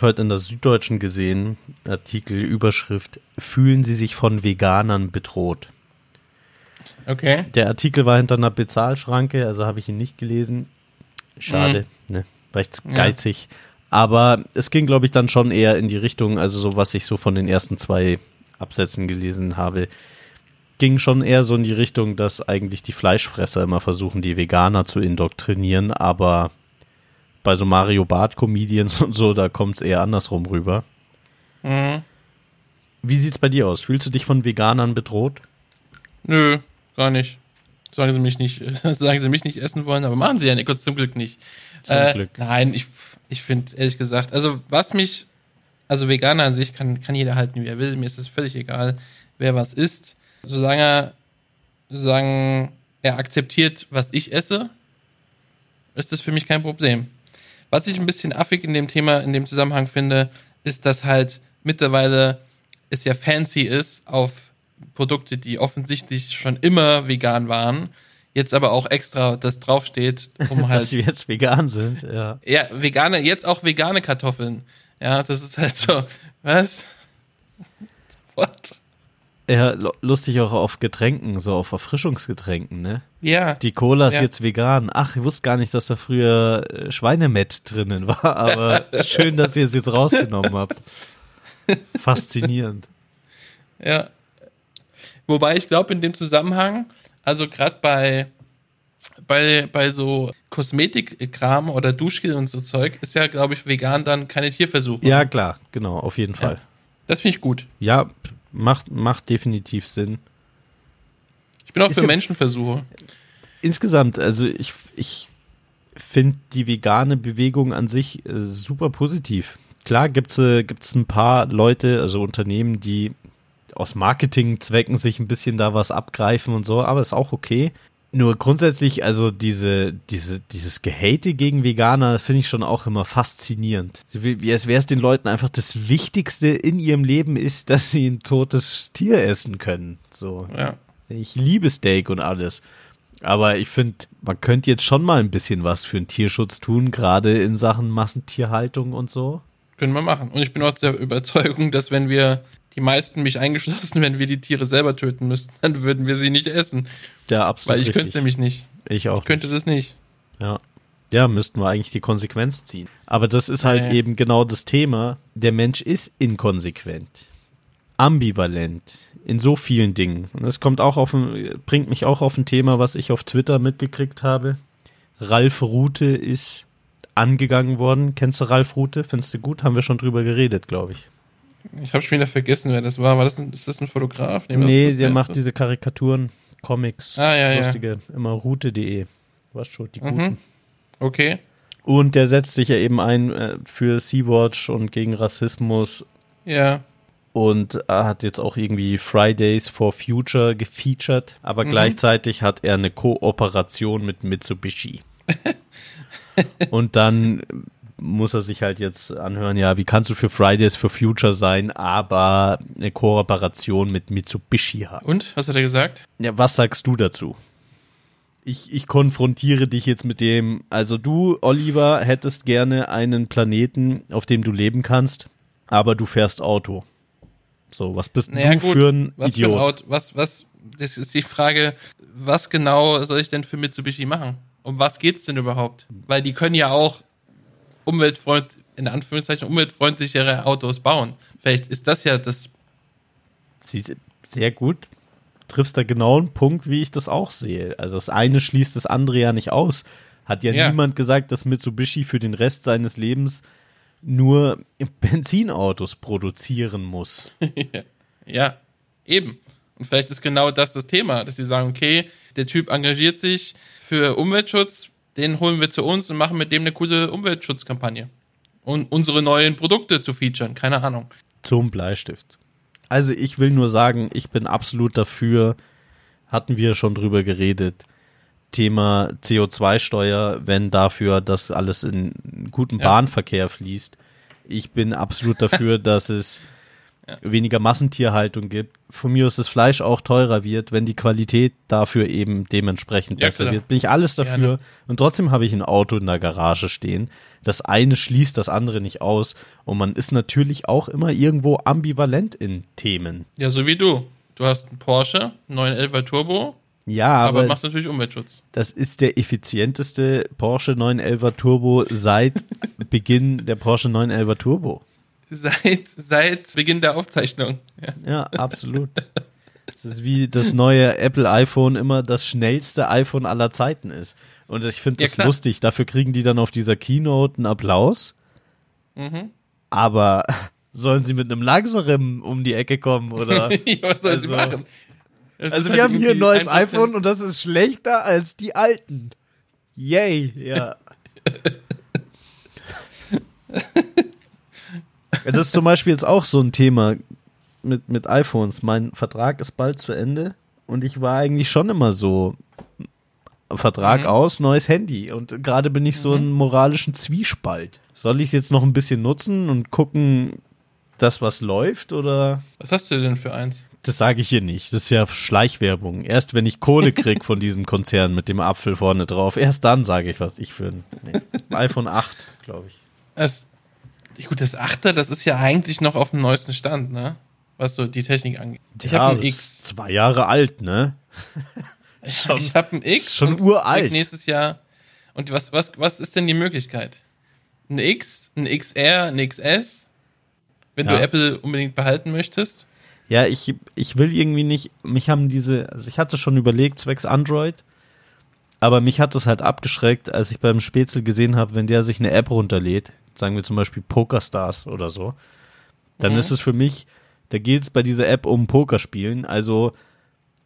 Heute in der Süddeutschen gesehen, Artikel, Überschrift, fühlen Sie sich von Veganern bedroht? Okay. Der Artikel war hinter einer Bezahlschranke, also habe ich ihn nicht gelesen. Schade, ne? War ich Ja. geizig. Aber es ging, glaube ich, dann schon eher in die Richtung, also so, was ich so von den ersten zwei Absätzen gelesen habe, ging schon eher so in die Richtung, dass eigentlich die Fleischfresser immer versuchen, die Veganer zu indoktrinieren, aber bei so Mario Bart-Comedians und so, da kommt es eher andersrum rüber. Mhm. Wie sieht's bei dir aus? Fühlst du dich von Veganern bedroht? Nö, gar nicht. Sagen sie mich nicht, sagen sie mich nicht essen wollen, aber machen sie ja Nikos zum Glück nicht. Zum äh, Glück. Nein, ich, ich finde, ehrlich gesagt, also was mich, also Veganer an sich kann, kann jeder halten, wie er will. Mir ist es völlig egal, wer was isst. Solange er, solange er akzeptiert, was ich esse, ist das für mich kein Problem. Was ich ein bisschen affig in dem Thema, in dem Zusammenhang finde, ist, dass halt mittlerweile es ja fancy ist, auf Produkte, die offensichtlich schon immer vegan waren, jetzt aber auch extra das draufsteht, um Dass halt sie jetzt vegan sind, ja. ja, vegane, jetzt auch vegane Kartoffeln. Ja, das ist halt so, was? Ja, lu- lustig auch auf Getränken, so auf Erfrischungsgetränken, ne? Ja, Die Cola ist Ja. jetzt vegan. Ach, ich wusste gar nicht, dass da früher äh, Schweinemett drinnen war, aber schön, dass ihr es jetzt rausgenommen habt. Faszinierend. ja. Wobei ich glaube, in dem Zusammenhang, also gerade bei, bei, bei so Kosmetikkram oder Duschgel und so Zeug ist ja, glaube ich, vegan dann keine Tierversuche. Ja, klar, genau, auf jeden Fall. Das finde ich gut. Ja, macht, macht definitiv Sinn. Ich bin auch Ist für ja- Menschenversuche. Insgesamt, also ich, ich finde die vegane Bewegung an sich äh, super positiv. Klar gibt's äh, gibt's ein paar Leute, also Unternehmen, die aus Marketingzwecken sich ein bisschen da was abgreifen und so, aber ist auch okay. Nur grundsätzlich, also diese, diese, dieses Gehate gegen Veganer finde ich schon auch immer faszinierend. So wie, wie als wäre es den Leuten einfach das Wichtigste in ihrem Leben ist, dass sie ein totes Tier essen können. So. Ja. Ich liebe Steak und alles. Aber ich finde, man könnte jetzt schon mal ein bisschen was für den Tierschutz tun, gerade in Sachen Massentierhaltung und so. Können wir machen. Und ich bin auch der Überzeugung, dass wenn wir, die meisten mich eingeschlossen, wenn wir die Tiere selber töten müssten, dann würden wir sie nicht essen. Ja, absolut. Weil ich könnte es nämlich nicht. Ich auch. Ich könnte das nicht. Ja. Ja, müssten wir eigentlich die Konsequenz ziehen. Aber das ist halt Ja, ja. eben genau das Thema. Der Mensch ist inkonsequent, ambivalent in so vielen Dingen. Und das kommt auch auf ein, bringt mich auch auf ein Thema, was ich auf Twitter mitgekriegt habe. Ralf Rute ist angegangen worden. Kennst du Ralf Rute? Findest du gut? Haben wir schon drüber geredet, glaube ich. Ich habe schon wieder vergessen, wer das war. War das ein, ist das ein Fotograf? nee, was- der macht das? diese Karikaturen, Comics, Ah, ja, ja. lustige, immer rute.de. Was schon, die guten. Mhm. Okay. Und der setzt sich ja eben ein äh, für Sea-Watch und gegen Rassismus Ja. und er hat jetzt auch irgendwie Fridays for Future gefeatured, aber Mhm. gleichzeitig hat er eine Kooperation mit Mitsubishi. und dann muss er sich halt jetzt anhören, ja, wie kannst du für Fridays for Future sein, aber eine Kooperation mit Mitsubishi haben? Und? Was hat er gesagt? Ja, was sagst du dazu? Ich, ich konfrontiere dich jetzt mit dem, also du, Oliver, hättest gerne einen Planeten, auf dem du leben kannst, aber du fährst Auto. So, was bist Naja, du gut. für ein was Idiot? Für ein Auto, was, was, das ist die Frage, was genau soll ich denn für Mitsubishi machen? Um was geht's denn überhaupt? Weil die können ja auch umweltfreund, in Anführungszeichen umweltfreundlichere Autos bauen. Vielleicht ist das ja das, Sie, sehr gut. Triffst da genau einen Punkt, wie ich das auch sehe. Also das eine schließt das andere ja nicht aus. Hat ja, Ja. niemand gesagt, dass Mitsubishi für den Rest seines Lebens nur Benzinautos produzieren muss. ja, eben. Und vielleicht ist genau das das Thema, dass sie sagen, okay, der Typ engagiert sich für Umweltschutz, den holen wir zu uns und machen mit dem eine coole Umweltschutzkampagne. Und unsere neuen Produkte zu featuren, keine Ahnung. Zum Bleistift. Also ich will nur sagen, ich bin absolut dafür, hatten wir schon drüber geredet, Thema CO2-Steuer, wenn dafür das alles in guten Ja. Bahnverkehr fließt. Ich bin absolut dafür, dass es weniger Massentierhaltung gibt. Von mir aus das Fleisch auch teurer wird, wenn die Qualität dafür eben dementsprechend Ja, besser klar. wird. Bin ich alles dafür. Gerne. Und trotzdem habe ich ein Auto in der Garage stehen. Das eine schließt das andere nicht aus. Und man ist natürlich auch immer irgendwo ambivalent in Themen. Ja, so wie du. Du hast einen Porsche, einen 911er Turbo, Ja, aber, aber, machst natürlich Umweltschutz. das ist der effizienteste Porsche 911er Turbo seit Beginn der Porsche 911er Turbo. Seit, seit Beginn der Aufzeichnung. Ja. Ja, absolut. Das ist wie das neue Apple iPhone immer das schnellste iPhone aller Zeiten ist. Und ich finde Ja, das klar. lustig. Dafür kriegen die dann auf dieser Keynote einen Applaus. Mhm. Aber sollen sie mit einem langsamen um die Ecke kommen oder? ja, was sollen sie Also- machen? Es Also ist wir halt haben hier ein neues 1%. iPhone und das ist schlechter als die alten. Yay, ja. Das ist zum Beispiel jetzt auch so ein Thema mit, mit iPhones. Mein Vertrag ist bald zu Ende und ich war eigentlich schon immer so Vertrag Mhm. aus, neues Handy. Und gerade bin ich so in moralischen Zwiespalt. Soll ich es jetzt noch ein bisschen nutzen und gucken, dass was läuft oder Was hast du denn für eins? das sage ich hier nicht. Das ist ja Schleichwerbung. Erst wenn ich Kohle krieg von diesem Konzern mit dem Apfel vorne drauf, erst dann sage ich, was ich für ein nee. iPhone 8, glaube ich. Das, gut, das Achter, das ist ja eigentlich noch auf dem neuesten Stand, ne? Was so die Technik angeht. Ich habe ein X. ist zwei Jahre alt, ne? Ich, ich habe ein X. schon uralt. Nächstes Jahr. Und was, was, was ist denn die Möglichkeit? Ein X, ein XR, ein XS? Wenn Ja. du Apple unbedingt behalten möchtest? Ja, ich, ich will irgendwie nicht, mich haben diese, also ich hatte schon überlegt, zwecks Android, Aber mich hat das halt abgeschreckt, als ich beim Spätzle gesehen habe, wenn der sich eine App runterlädt, sagen wir zum Beispiel Pokerstars oder so, dann Mhm. ist es für mich, da geht es bei dieser App um Pokerspielen, also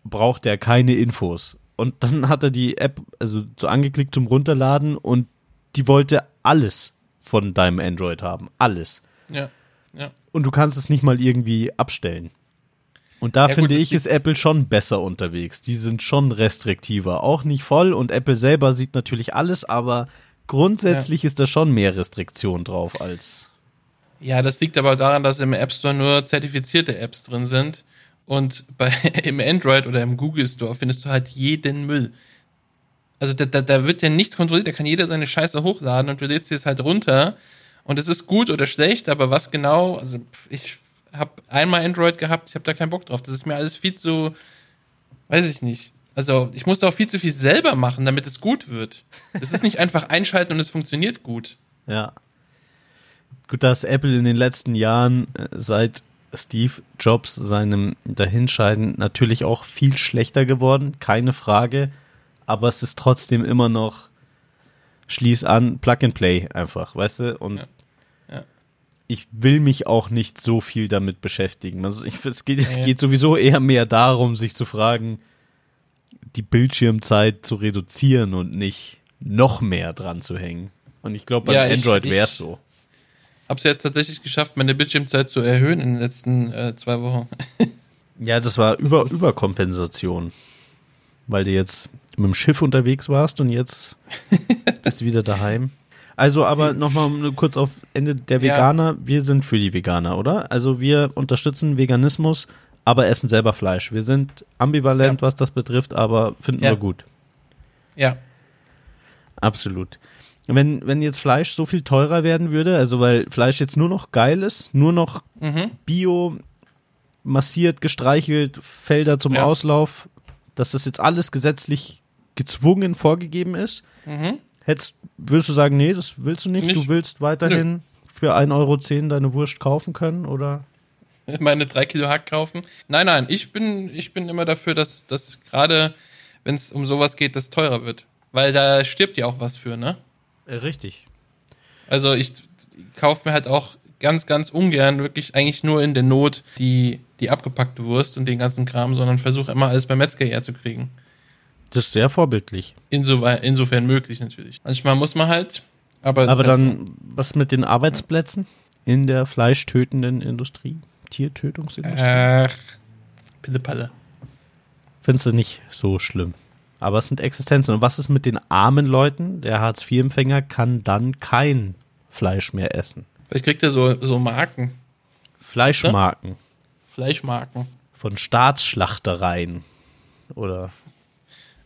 braucht er keine Infos. Und dann hat er die App also so angeklickt zum Runterladen und die wollte alles von deinem Android haben. Alles. Ja. Ja. Und du kannst es nicht mal irgendwie abstellen. Und da Ja, gut, finde das ich, ist Apple schon besser unterwegs. Die sind schon restriktiver. Auch nicht voll und Apple selber sieht natürlich alles, aber grundsätzlich ist da schon mehr Restriktion drauf als. Ja, das liegt aber daran, dass im App Store nur zertifizierte Apps drin sind. Und bei, im Android oder im Google Store findest du halt jeden Müll. Also da, da, da wird ja nichts kontrolliert, da kann jeder seine Scheiße hochladen und du lädst dir es halt runter. Und es ist gut oder schlecht, aber was genau, also ich habe einmal Android gehabt, ich habe da keinen Bock drauf. Das ist mir alles viel zu, weiß ich nicht. Also ich musste auch viel zu viel selber machen, damit es gut wird. Es ist nicht einfach einschalten und es funktioniert gut. Ja. Gut, dass Apple in den letzten Jahren äh, seit Steve Jobs seinem Dahinscheiden natürlich auch viel schlechter geworden, keine Frage. Aber es ist trotzdem immer noch schließ an, Plug and Play einfach, weißt du? Und Ja. Ja. Ich will mich auch nicht so viel damit beschäftigen. Also ich, es geht, Ja, ja. geht sowieso eher mehr darum, sich zu fragen, die Bildschirmzeit zu reduzieren und nicht noch mehr dran zu hängen. Und ich glaube, beim Ja, Android wäre es so. Hab's jetzt tatsächlich geschafft, meine Bildschirmzeit zu erhöhen in den letzten äh, zwei Wochen. Ja, das war über, ist- Überkompensation. Weil du jetzt mit dem Schiff unterwegs warst und jetzt bist du wieder daheim. Also, aber nochmal nur kurz auf Ende der Ja. Veganer. Wir sind für die Veganer, oder? Also, wir unterstützen Veganismus, aber essen selber Fleisch. Wir sind ambivalent, was das betrifft, aber finden Ja. wir gut. Ja. Absolut. Wenn, wenn jetzt Fleisch so viel teurer werden würde, also weil Fleisch jetzt nur noch geil ist, nur noch Mhm. Bio, massiert, gestreichelt, Felder zum Ja. Auslauf, dass das jetzt alles gesetzlich gezwungen vorgegeben ist, Mhm. Hättest, würdest du sagen, nee, das willst du nicht, Nicht. du willst weiterhin für 1,10 Euro deine Wurst kaufen können, oder? Meine drei Kilo Hack kaufen. Nein, nein, ich bin, ich bin immer dafür, dass, dass gerade, wenn es um sowas geht, das teurer wird. Weil da stirbt ja auch was für, ne? Äh, richtig. Also ich kaufe mir halt auch ganz, ganz ungern wirklich eigentlich nur in der Not die, die abgepackte Wurst und den ganzen Kram, sondern versuche immer alles beim Metzger herzukriegen. Das ist sehr vorbildlich. Insoweit, insofern möglich natürlich. Manchmal muss man halt, aber Aber halt dann, was mit den Arbeitsplätzen in der fleischtötenden Industrie, so. Tiertötungsindustrie? Ach, Pille-Palle. Findest du nicht so schlimm. Aber es sind Existenzen. Und was ist mit den armen Leuten? Der Hartz-IV-Empfänger kann dann kein Fleisch mehr essen. Vielleicht kriegt er so, so Marken, Fleischmarken Fleischmarken. von Staatsschlachtereien. Oder.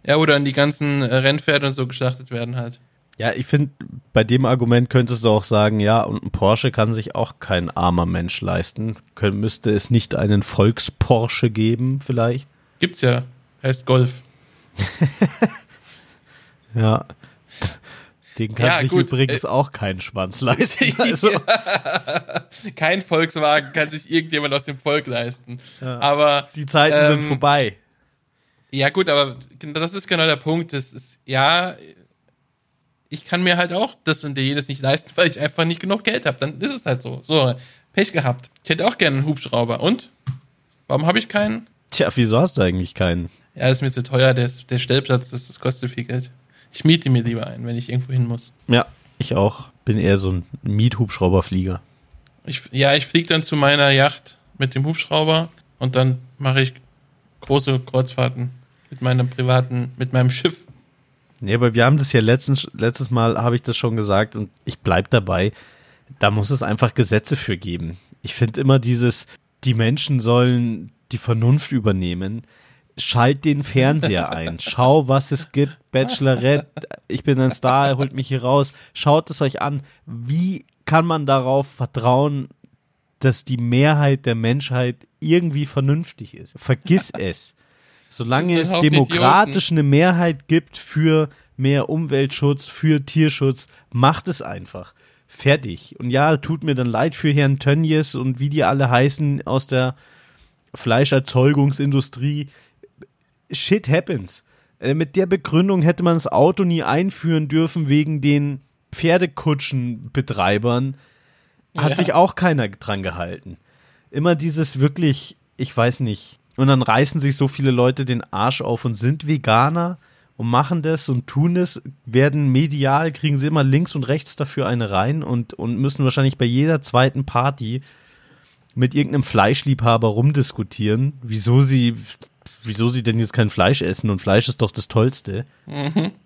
Ja, oder an die ganzen äh, Rennpferde und so geschlachtet werden halt. Ja, ich finde, bei dem Argument könntest du auch sagen, ja, und ein Porsche kann sich auch kein armer Mensch leisten. Kön müsste es nicht einen Volks-Porsche geben, vielleicht? Gibt's ja. Heißt Golf. Ja. Den kann Ja, sich gut, übrigens äh, auch keinen Schwanz leisten. Also, Kein Volkswagen kann sich irgendjemand aus dem Volk leisten. Aber die Zeiten Ähm, sind vorbei. Ja, gut, aber das ist genau der Punkt. Das ist, ja, ich kann mir halt auch das und jenes nicht leisten, weil ich einfach nicht genug Geld habe. Dann ist es halt so. So, Pech gehabt. Ich hätte auch gerne einen Hubschrauber. Und? Warum habe ich keinen? Tja, wieso hast du eigentlich keinen? Ja, das ist mir zu teuer. Der, der Stellplatz, das, das kostet viel Geld. Ich miete mir lieber ein, wenn ich irgendwo hin muss. Ja, ich auch. Bin eher so ein Miethubschrauberflieger. Ich, ja, ich fliege dann zu meiner Yacht mit dem Hubschrauber und dann mache ich große Kreuzfahrten mit meinem privaten, mit meinem Schiff. Nee, aber wir haben das ja letztens, letztes Mal, habe ich das schon gesagt und ich bleib dabei. Da muss es einfach Gesetze für geben. Ich finde immer dieses, die Menschen sollen die Vernunft übernehmen. Schalt den Fernseher ein. Schau, was es gibt. Bachelorette, ich bin ein Star, er holt mich hier raus. Schaut es euch an. Wie kann man darauf vertrauen, dass die Mehrheit der Menschheit irgendwie vernünftig ist? Vergiss es. Solange es demokratisch eine Mehrheit gibt für mehr Umweltschutz, für Tierschutz, macht es einfach. Fertig. Und ja, tut mir dann leid für Herrn Tönjes und wie die alle heißen aus der Fleischerzeugungsindustrie. Shit happens. Äh, mit der Begründung hätte man das Auto nie einführen dürfen wegen den Pferdekutschenbetreibern. Hat Ja. sich auch keiner dran gehalten. Immer dieses wirklich, ich weiß nicht. Und dann reißen sich so viele Leute den Arsch auf und sind Veganer und machen das und tun es, werden medial, kriegen sie immer links und rechts dafür eine rein und, und müssen wahrscheinlich bei jeder zweiten Party mit irgendeinem Fleischliebhaber rumdiskutieren, wieso sie, wieso sie denn jetzt kein Fleisch essen und Fleisch ist doch das Tollste.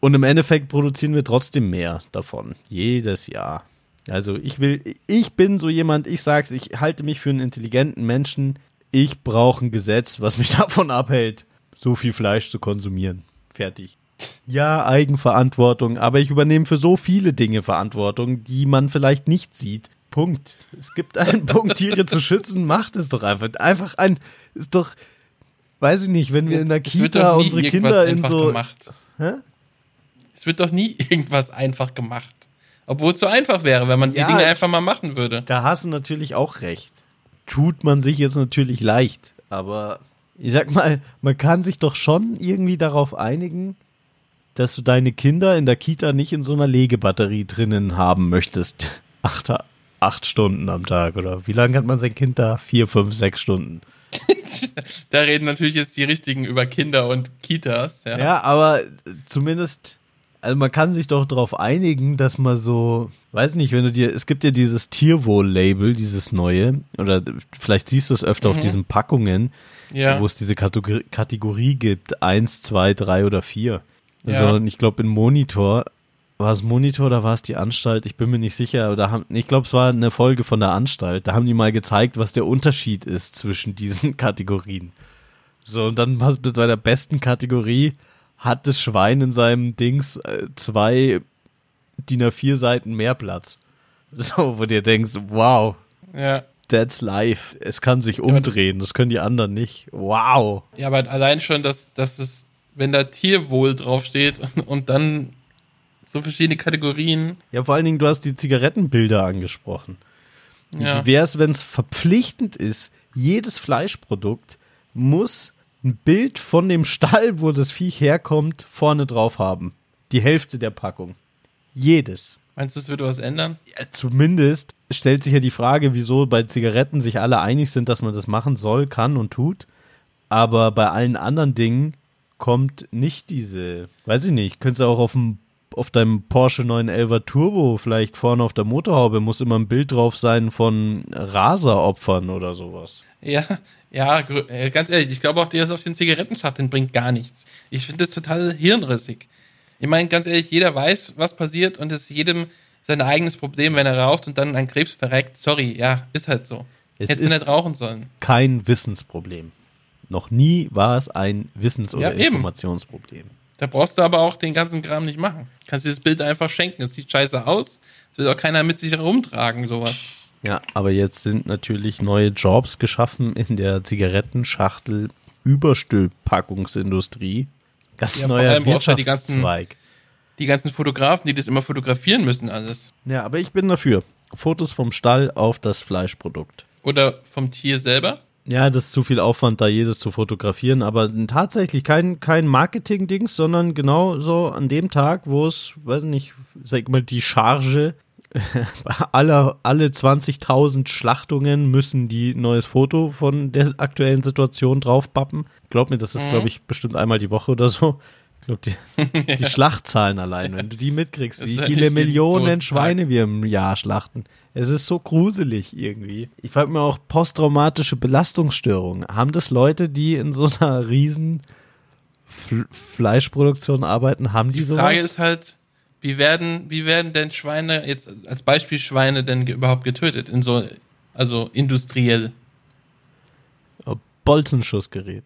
Und im Endeffekt produzieren wir trotzdem mehr davon. Jedes Jahr. Also ich will, ich bin so jemand, ich sag's, ich halte mich für einen intelligenten Menschen. Ich brauche ein Gesetz, was mich davon abhält, so viel Fleisch zu konsumieren. Fertig. Ja, Eigenverantwortung, aber ich übernehme für so viele Dinge Verantwortung, die man vielleicht nicht sieht. Punkt. Es gibt einen Punkt, Tiere zu schützen, macht es doch einfach. Einfach ein, ist doch, weiß ich nicht, wenn wir in der Es wird Kita doch nie unsere irgendwas Kinder in einfach so. Gemacht. Hä? Es wird doch nie irgendwas einfach gemacht. Obwohl es so einfach wäre, wenn man Ja, die Dinge einfach mal machen würde. Da hast du natürlich auch recht. Tut man sich jetzt natürlich leicht, aber ich sag mal, man kann sich doch schon irgendwie darauf einigen, dass du deine Kinder in der Kita nicht in so einer Legebatterie drinnen haben möchtest. Acht, acht Stunden am Tag oder wie lange hat man sein Kind da? Vier, fünf, sechs Stunden. Da reden natürlich jetzt die richtigen über Kinder und Kitas. Ja. Ja, aber zumindest, also man kann sich doch darauf einigen, dass man so, weiß nicht, wenn du dir, es gibt ja dieses Tierwohl-Label, dieses neue, oder vielleicht siehst du es öfter auf diesen Packungen, Ja. wo es diese Kategor Kategorie gibt, eins, zwei, drei oder vier. Ja. Sondern ich glaube, in Monitor, war es Monitor oder war es die Anstalt? Ich bin mir nicht sicher, aber da haben, ich glaube, es war eine Folge von der Anstalt. Da haben die mal gezeigt, was der Unterschied ist zwischen diesen Kategorien. So, und dann hast du bei der besten Kategorie hat das Schwein in seinem Dings äh, zwei DIN A4 Seiten mehr Platz. So, wo dir denkst, wow, ja. that's life. Es kann sich aber das- umdrehen, das können die anderen nicht. Wow. Ja, aber allein schon, dass, dass es, wenn da Tierwohl draufsteht und, und dann so verschiedene Kategorien. Ja, vor allen Dingen, du hast die Zigarettenbilder angesprochen. Ja. Wie wäre es, wenn es verpflichtend ist, jedes Fleischprodukt muss ein Bild von dem Stall, wo das Viech herkommt, vorne drauf haben. Die Hälfte der Packung. Jedes. Meinst du, das würde was ändern? Ja, zumindest stellt sich ja die Frage, wieso bei Zigaretten sich alle einig sind, dass man das machen soll, kann und tut. Aber bei allen anderen Dingen kommt nicht diese, weiß ich nicht, könntest du auch auf dem auf deinem Porsche 911 Turbo vielleicht vorne auf der Motorhaube muss immer ein Bild drauf sein von Raseropfern oder sowas. Ja, ja, äh, ganz ehrlich, ich glaube auch, das auf den Zigarettenschachteln bringt gar nichts. Ich finde das total hirnrissig. Ich meine, ganz ehrlich, jeder weiß, was passiert und es ist jedem sein eigenes Problem, wenn er raucht und dann an Krebs verreckt. Sorry, ja, ist halt so. Es Hättest ist- nicht rauchen sollen. Kein Wissensproblem. Noch nie war es ein Wissens- oder Ja. Informationsproblem. Da brauchst du aber auch den ganzen Kram nicht machen. Kannst dir das Bild einfach schenken. Es sieht scheiße aus. Das will auch keiner mit sich herumtragen, sowas. Ja, aber jetzt sind natürlich neue Jobs geschaffen in der Zigarettenschachtel Überstülpackungsindustrie. Ganz Ja, neuer ja die ganzen- Wirtschaftszweig. Die ganzen Fotografen, die das immer fotografieren müssen, alles. Ja, aber ich bin dafür. Fotos vom Stall auf das Fleischprodukt. Oder vom Tier selber. Ja, das ist zu viel Aufwand, da jedes zu fotografieren, aber tatsächlich kein, kein Marketing-Dings, sondern genau so an dem Tag, wo es, weiß nicht, sag mal, die Charge, alle, alle 20.000 Schlachtungen müssen die neues Foto von der aktuellen Situation draufpappen. Glaub mir, das ist, Mhm. glaube ich, bestimmt einmal die Woche oder so. Ich glaube, die, die Schlachtzahlen allein, wenn du die mitkriegst, wie viele so Millionen einen Schweine wir im Jahr schlachten. Es ist so gruselig irgendwie. Ich frage mir auch posttraumatische Belastungsstörungen. Haben das Leute, die in so einer riesen Fleischproduktion arbeiten, haben die, Die sowas? Frage ist halt, wie werden, wie werden denn Schweine, jetzt als Beispiel Schweine, denn überhaupt getötet? In so, also industriell. Oh, Bolzenschussgerät.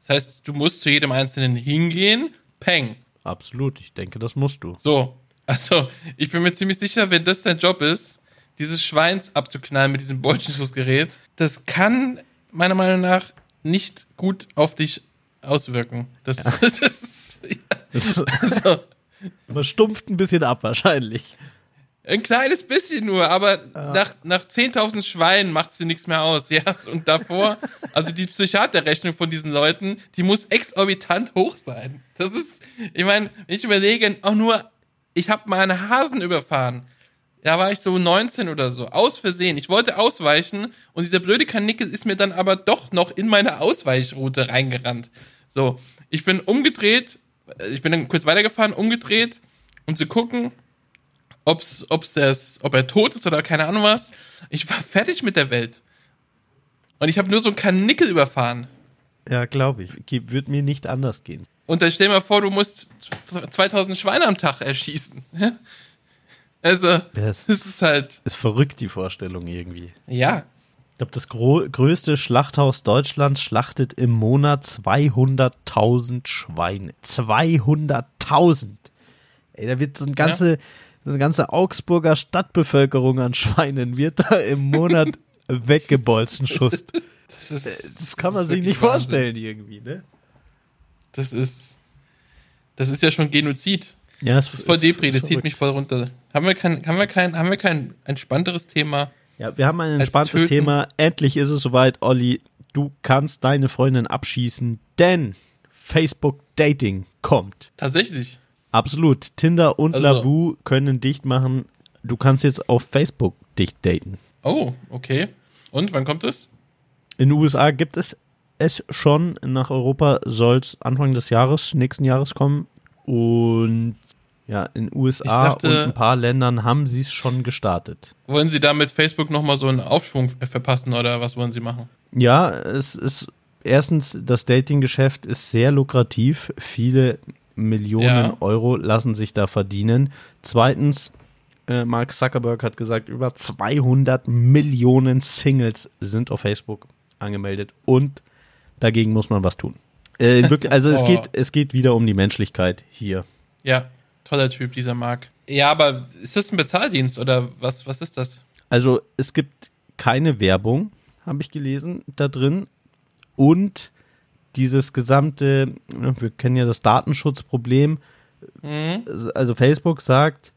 Das heißt, du musst zu jedem Einzelnen hingehen, peng. Absolut, ich denke, das musst du. So. Also, ich bin mir ziemlich sicher, wenn das dein Job ist, dieses Schweins abzuknallen mit diesem Bolzenschussgerät, das kann meiner Meinung nach nicht gut auf dich auswirken. Das, das ist, ja, Das ist, also, man stumpft ein bisschen ab wahrscheinlich. Ein kleines bisschen nur, aber nach, nach 10.000 Schweinen macht sie nichts mehr aus. Ja, und davor, also die Psychiaterrechnung von diesen Leuten, die muss exorbitant hoch sein. Das ist, ich meine, wenn ich überlege, auch nur, ich habe mal einen Hasen überfahren. Da war ich so 19 oder so, aus Versehen. Ich wollte ausweichen und dieser blöde Kanickel ist mir dann aber doch noch in meine Ausweichroute reingerannt. So, ich bin umgedreht, ich bin dann kurz weitergefahren, umgedreht, um zu gucken, ob's, ob's das, ob er tot ist oder keine Ahnung was. Ich war fertig mit der Welt. Und ich habe nur so ein Kanickel überfahren. Ja, glaube ich. Wird mir nicht anders gehen. Und dann stell dir mal vor, du musst 2000 Schweine am Tag erschießen. Also, Das das ist halt, ist verrückt, die Vorstellung irgendwie. ja. Ich glaube, das größte Schlachthaus Deutschlands schlachtet im Monat 200.000 Schweine. 200.000! Ey, da wird so eine ganze, so eine ganze Augsburger Stadtbevölkerung an Schweinen wird da im Monat weggebolzen, Schust. Das ist, Das kann man ist sich nicht Wahnsinn. vorstellen irgendwie, ne? Das ist, das ist ja schon Genozid. Ja, Das ist voll Depri, das zieht mich voll runter. Haben wir kein, haben wir kein, haben wir kein entspannteres Thema? Ja, wir haben ein Als entspanntes Thema. Endlich ist es soweit, Olli. Du kannst deine Freundin abschießen, denn Facebook Dating kommt. Tatsächlich. Absolut. Tinder und Also- Lavu können dicht machen. Du kannst jetzt auf Facebook dicht daten. Oh, okay. Und wann kommt es? In den USA gibt es es schon. Nach Europa soll es Anfang des Jahres, nächsten Jahres kommen. Und ja, in den USA dachte- und ein paar Ländern haben sie es schon gestartet. Wollen Sie damit Facebook nochmal so einen Aufschwung verpassen oder was wollen Sie machen? Ja, es ist erstens, das Dating-Geschäft ist sehr lukrativ. Viele Millionen Ja. Euro lassen sich da verdienen. Zweitens, äh, Mark Zuckerberg hat gesagt, über 200 Millionen Singles sind auf Facebook angemeldet und dagegen muss man was tun. Äh, wirklich, also es Oh. geht, es geht wieder um die Menschlichkeit hier. Ja, toller Typ, dieser Marc. Ja, aber ist das ein Bezahldienst oder was, was ist das? Also es gibt keine Werbung, habe ich gelesen, da drin. Und dieses gesamte, wir kennen ja das Datenschutzproblem. Mhm. Also Facebook sagt,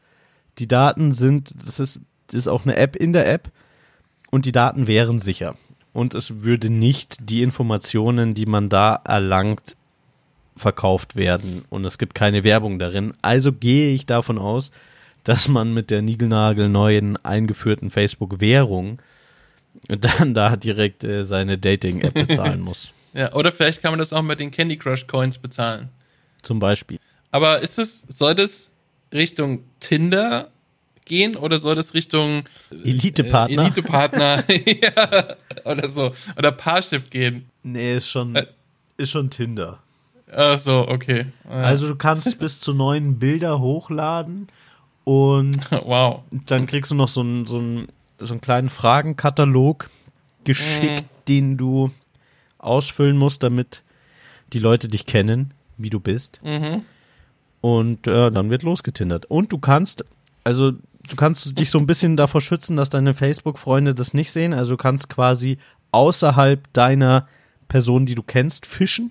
die Daten sind, das ist, das ist auch eine App in der App und die Daten wären sicher. Und es würde nicht die Informationen, die man da erlangt, verkauft werden. Und es gibt keine Werbung darin. Also gehe ich davon aus, dass man mit der niegelnagelneuen eingeführten Facebook-Währung dann da direkt äh, seine Dating-App bezahlen muss. Ja, oder vielleicht kann man das auch mit den Candy Crush Coins bezahlen. Zum Beispiel. Aber ist es, soll das Richtung Tinder gehen oder soll das Richtung Elite-Partner? Äh, Elite-Partner ja, oder so oder Parship gehen? Nee, ist schon, Äh. ist schon Tinder. Ach so, okay. Also du kannst bis zu neun Bilder hochladen und wow. dann kriegst du noch so einen, so einen, so einen kleinen Fragenkatalog geschickt, den du ausfüllen musst, damit die Leute dich kennen, wie du bist. Mhm. Und äh, dann wird losgetindert. Und du kannst, also du kannst dich so ein bisschen davor schützen, dass deine Facebook-Freunde das nicht sehen. Also du kannst quasi außerhalb deiner Person, die du kennst, fischen.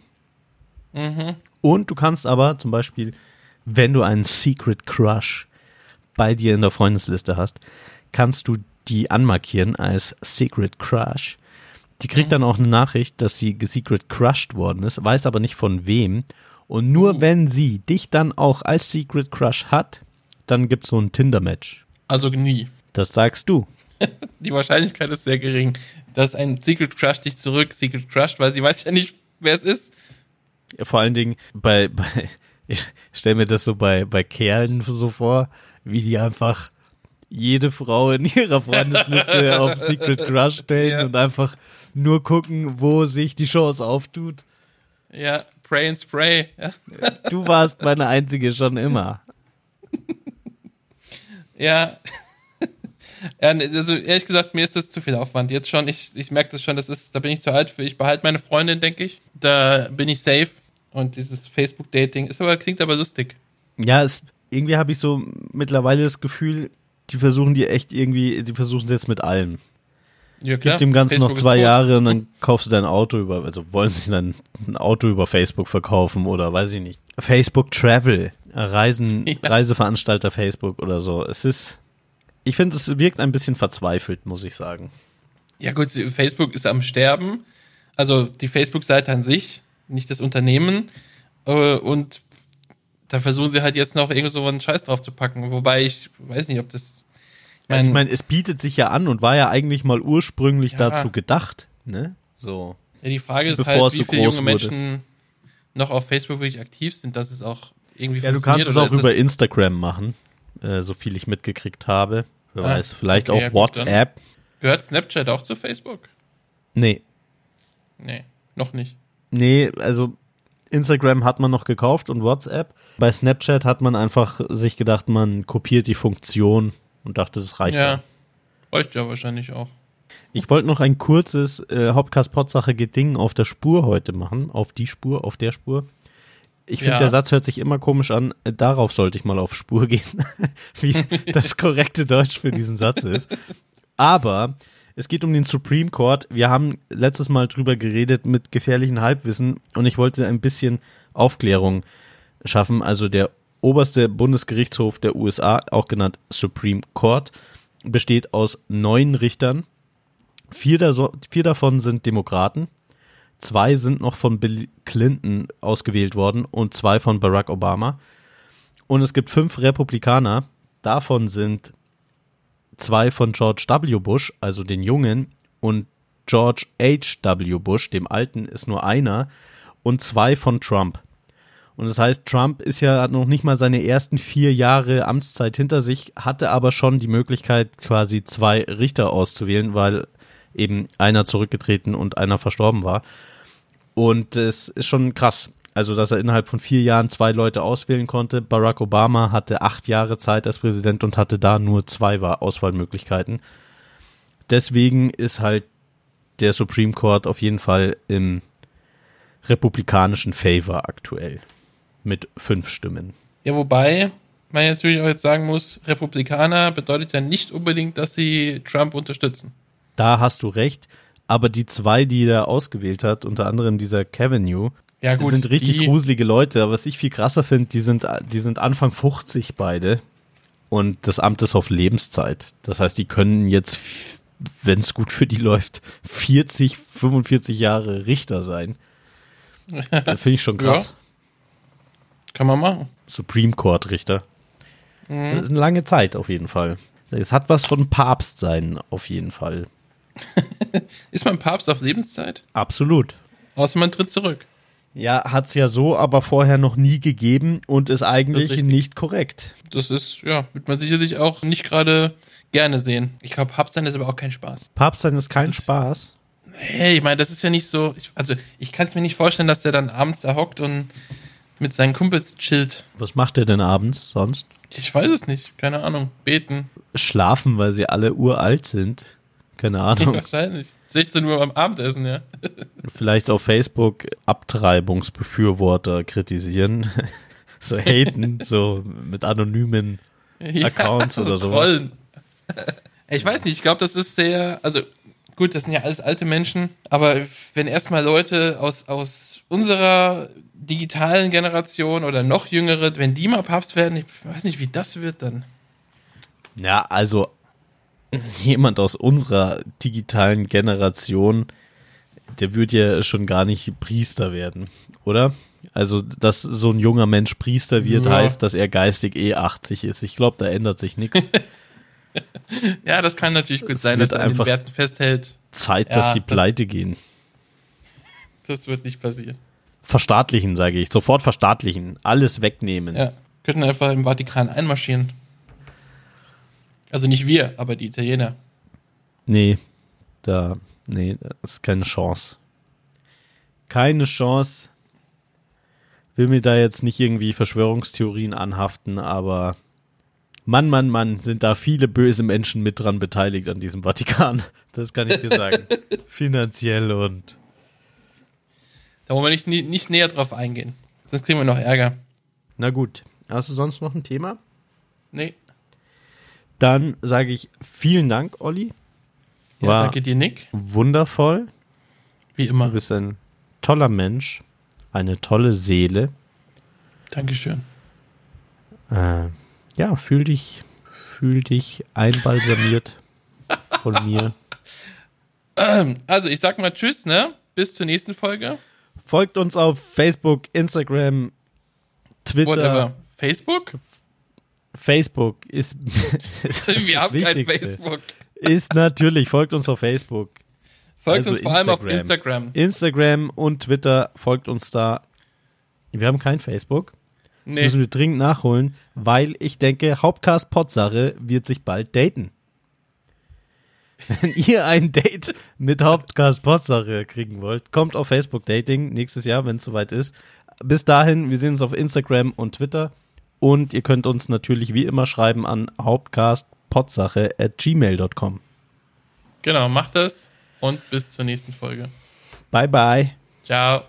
Mhm. Und du kannst aber zum Beispiel, wenn du einen Secret Crush bei dir in der Freundesliste hast, kannst du die anmarkieren als Secret Crush. Die kriegt dann auch eine Nachricht, dass sie gesecret crushed worden ist, weiß aber nicht von wem. Und nur wenn sie dich dann auch als Secret Crush hat, dann gibt es so ein Tinder-Match. Also nie. Das sagst du. Die Wahrscheinlichkeit ist sehr gering, dass ein Secret Crush dich zurück Secret Crushed, weil sie weiß ja nicht, wer es ist. Vor allen Dingen bei, bei ich stelle mir das so bei, bei Kerlen so vor, wie die einfach jede Frau in ihrer Freundesliste auf Secret Crush stellen Ja. und einfach nur gucken, wo sich die Chance auftut. Ja, Pray and Spray. Ja. Du warst meine einzige schon immer. Ja. ja, ne, also ehrlich gesagt, mir ist das zu viel Aufwand. Jetzt schon, ich, ich merke das schon, das ist, da bin ich zu alt für. Ich behalte meine Freundin, denke ich. Da bin ich safe. Und dieses Facebook-Dating ist aber, klingt aber lustig. Ja, es, irgendwie habe ich so mittlerweile das Gefühl, die versuchen die echt irgendwie, die versuchen es jetzt mit allem. Ja, Gib dem Ganzen Facebook noch zwei. Jahre und dann kaufst du dein Auto über, also wollen sie dann ein Auto über Facebook verkaufen oder weiß ich nicht. Facebook Travel, Reisen, Ja. Reiseveranstalter Facebook oder so. Es ist, Ich finde, es wirkt ein bisschen verzweifelt, muss ich sagen. Ja gut, Facebook ist am Sterben. Also die Facebook-Seite an sich, nicht das Unternehmen. Äh, und da versuchen sie halt jetzt noch irgend so einen Scheiß drauf zu packen. Wobei ich weiß nicht, ob das. Also ich meine, es bietet sich ja an und war ja eigentlich mal ursprünglich Ja. dazu gedacht, ne? So. Ja, die Frage ist Bevor halt, wie so viele junge wurde. Menschen noch auf Facebook wirklich aktiv sind, dass es auch irgendwie Ja, du kannst es auch über Instagram machen, äh, so viel ich mitgekriegt habe. Wer Ah, weiß, vielleicht okay, auch ja. WhatsApp. Gehört Snapchat auch zu Facebook? Nee, Nee, noch nicht. Nee, also Instagram hat man noch gekauft und WhatsApp. Bei Snapchat hat man einfach sich gedacht, man kopiert die Funktion und dachte, das reicht. Ja. Reicht ja wahrscheinlich auch. Ich wollte noch ein kurzes äh, Hauptcast-Potsache Geding auf der Spur heute machen. Auf die Spur, auf der Spur. Ich finde, Ja. der Satz hört sich immer komisch an. Äh, Darauf sollte ich mal auf Spur gehen, wie das korrekte Deutsch für diesen Satz ist. Aber es geht um den Supreme Court. Wir haben letztes Mal drüber geredet mit gefährlichen Halbwissen und ich wollte ein bisschen Aufklärung schaffen. Also der oberste Bundesgerichtshof der USA, auch genannt Supreme Court, besteht aus neun Richtern. Vier, da vier davon sind Demokraten, zwei sind noch von Bill Clinton ausgewählt worden und zwei von Barack Obama. Und es gibt fünf Republikaner, davon sind zwei von George W. Bush, also den Jungen, und George H. W. Bush, dem Alten, ist nur einer, und zwei von Trump. Und das heißt, Trump ist ja hat noch nicht mal seine ersten vier Jahre Amtszeit hinter sich, hatte aber schon die Möglichkeit, quasi zwei Richter auszuwählen, weil eben einer zurückgetreten und einer verstorben war. Und es ist schon krass. Also, dass er innerhalb von vier Jahren zwei Leute auswählen konnte. Barack Obama hatte acht Jahre Zeit als Präsident und hatte da nur zwei Wa- Auswahlmöglichkeiten. Deswegen ist halt der Supreme Court auf jeden Fall im republikanischen Favor aktuell. Mit fünf Stimmen. Ja, wobei man natürlich auch jetzt sagen muss, Republikaner bedeutet ja nicht unbedingt, dass sie Trump unterstützen. Da hast du recht. Aber die zwei, die er ausgewählt hat, unter anderem dieser Cavanaugh, Ja, gut. sind richtig die, gruselige Leute. Aber was ich viel krasser finde, die sind, die sind Anfang 50 beide. Und das Amt ist auf Lebenszeit. Das heißt, die können jetzt, wenn es gut für die läuft, 40, 45 Jahre Richter sein. Das finde ich schon krass. Kann man machen. Supreme Court Richter. Mhm. Das ist eine lange Zeit auf jeden Fall. Es hat was von Papst sein, auf jeden Fall. Ist man Papst auf Lebenszeit? Absolut. Außer man tritt zurück. Ja, hat es ja so aber vorher noch nie gegeben und ist eigentlich ist nicht korrekt. Das ist, ja, wird man sicherlich auch nicht gerade gerne sehen. Ich glaube, Papst sein ist aber auch kein Spaß. Papst sein ist kein ist- Spaß. Hey, ich meine, das ist ja nicht so. Ich, also, ich kann es mir nicht vorstellen, dass der dann abends da hockt und mit seinen Kumpels chillt. Was macht er denn abends sonst? Ich weiß es nicht. Keine Ahnung. Beten. Schlafen, weil sie alle uralt sind. Keine Ahnung. Wahrscheinlich. 16 Uhr am Abendessen, ja. Vielleicht auf Facebook Abtreibungsbefürworter kritisieren. so haten, so mit anonymen Accounts oder sowas. Trollen. Ich weiß nicht, ich glaube, das ist sehr, also gut, das sind ja alles alte Menschen, aber wenn erstmal Leute aus, aus unserer digitalen Generation oder noch jüngere, wenn die mal Papst werden, ich weiß nicht, wie das wird dann. Ja, also jemand aus unserer digitalen Generation, der wird ja schon gar nicht Priester werden, oder? Also, dass so ein junger Mensch Priester wird, Ja. heißt, dass er geistig eh 80 ist. Ich glaube, da ändert sich nichts. Ja, das kann natürlich gut Es sein, dass er an den einfach- Werten festhält. Zeit, Ja, dass die das- pleite gehen. Das wird nicht passieren. Verstaatlichen, sage ich. Sofort verstaatlichen. Alles wegnehmen. Ja, könnten einfach im Vatikan einmarschieren. Also nicht wir, aber die Italiener. Nee, da, nee, das ist keine Chance. Keine Chance. Will mir da jetzt nicht irgendwie Verschwörungstheorien anhaften, aber Mann, Mann, Mann, sind da viele böse Menschen mit dran beteiligt an diesem Vatikan. Das kann ich dir sagen. Finanziell und. Da wollen wir nicht, nicht näher drauf eingehen. Sonst kriegen wir noch Ärger. Na gut. Hast du sonst noch ein Thema? Nee. Dann sage ich vielen Dank, Olli. Ja, War danke dir, Nick. wundervoll. Wie Du immer. bist ein toller Mensch, eine tolle Seele. Dankeschön. Äh, ja, fühl dich, Fühl dich einbalsamiert von mir. Also, ich sag mal Tschüss, ne? Bis zur nächsten Folge. Folgt uns auf Facebook, Instagram, Twitter. Whatever. Facebook? Facebook ist, ist Wir haben kein Facebook. Ist natürlich, folgt uns auf Facebook. Folgt also uns vor Instagram. allem auf Instagram. Instagram und Twitter, folgt uns da. Wir haben kein Facebook. Das nee. müssen wir dringend nachholen, weil ich denke, Hauptcast Potsache wird sich bald daten. Wenn ihr ein Date mit Hauptcast Potsache kriegen wollt, kommt auf Facebook Dating nächstes Jahr, wenn es soweit ist. Bis dahin, wir sehen uns auf Instagram und Twitter. Und ihr könnt uns natürlich wie immer schreiben an hauptcastpotsache at gmail.com. Genau, macht das und bis zur nächsten Folge. Bye, bye. Ciao.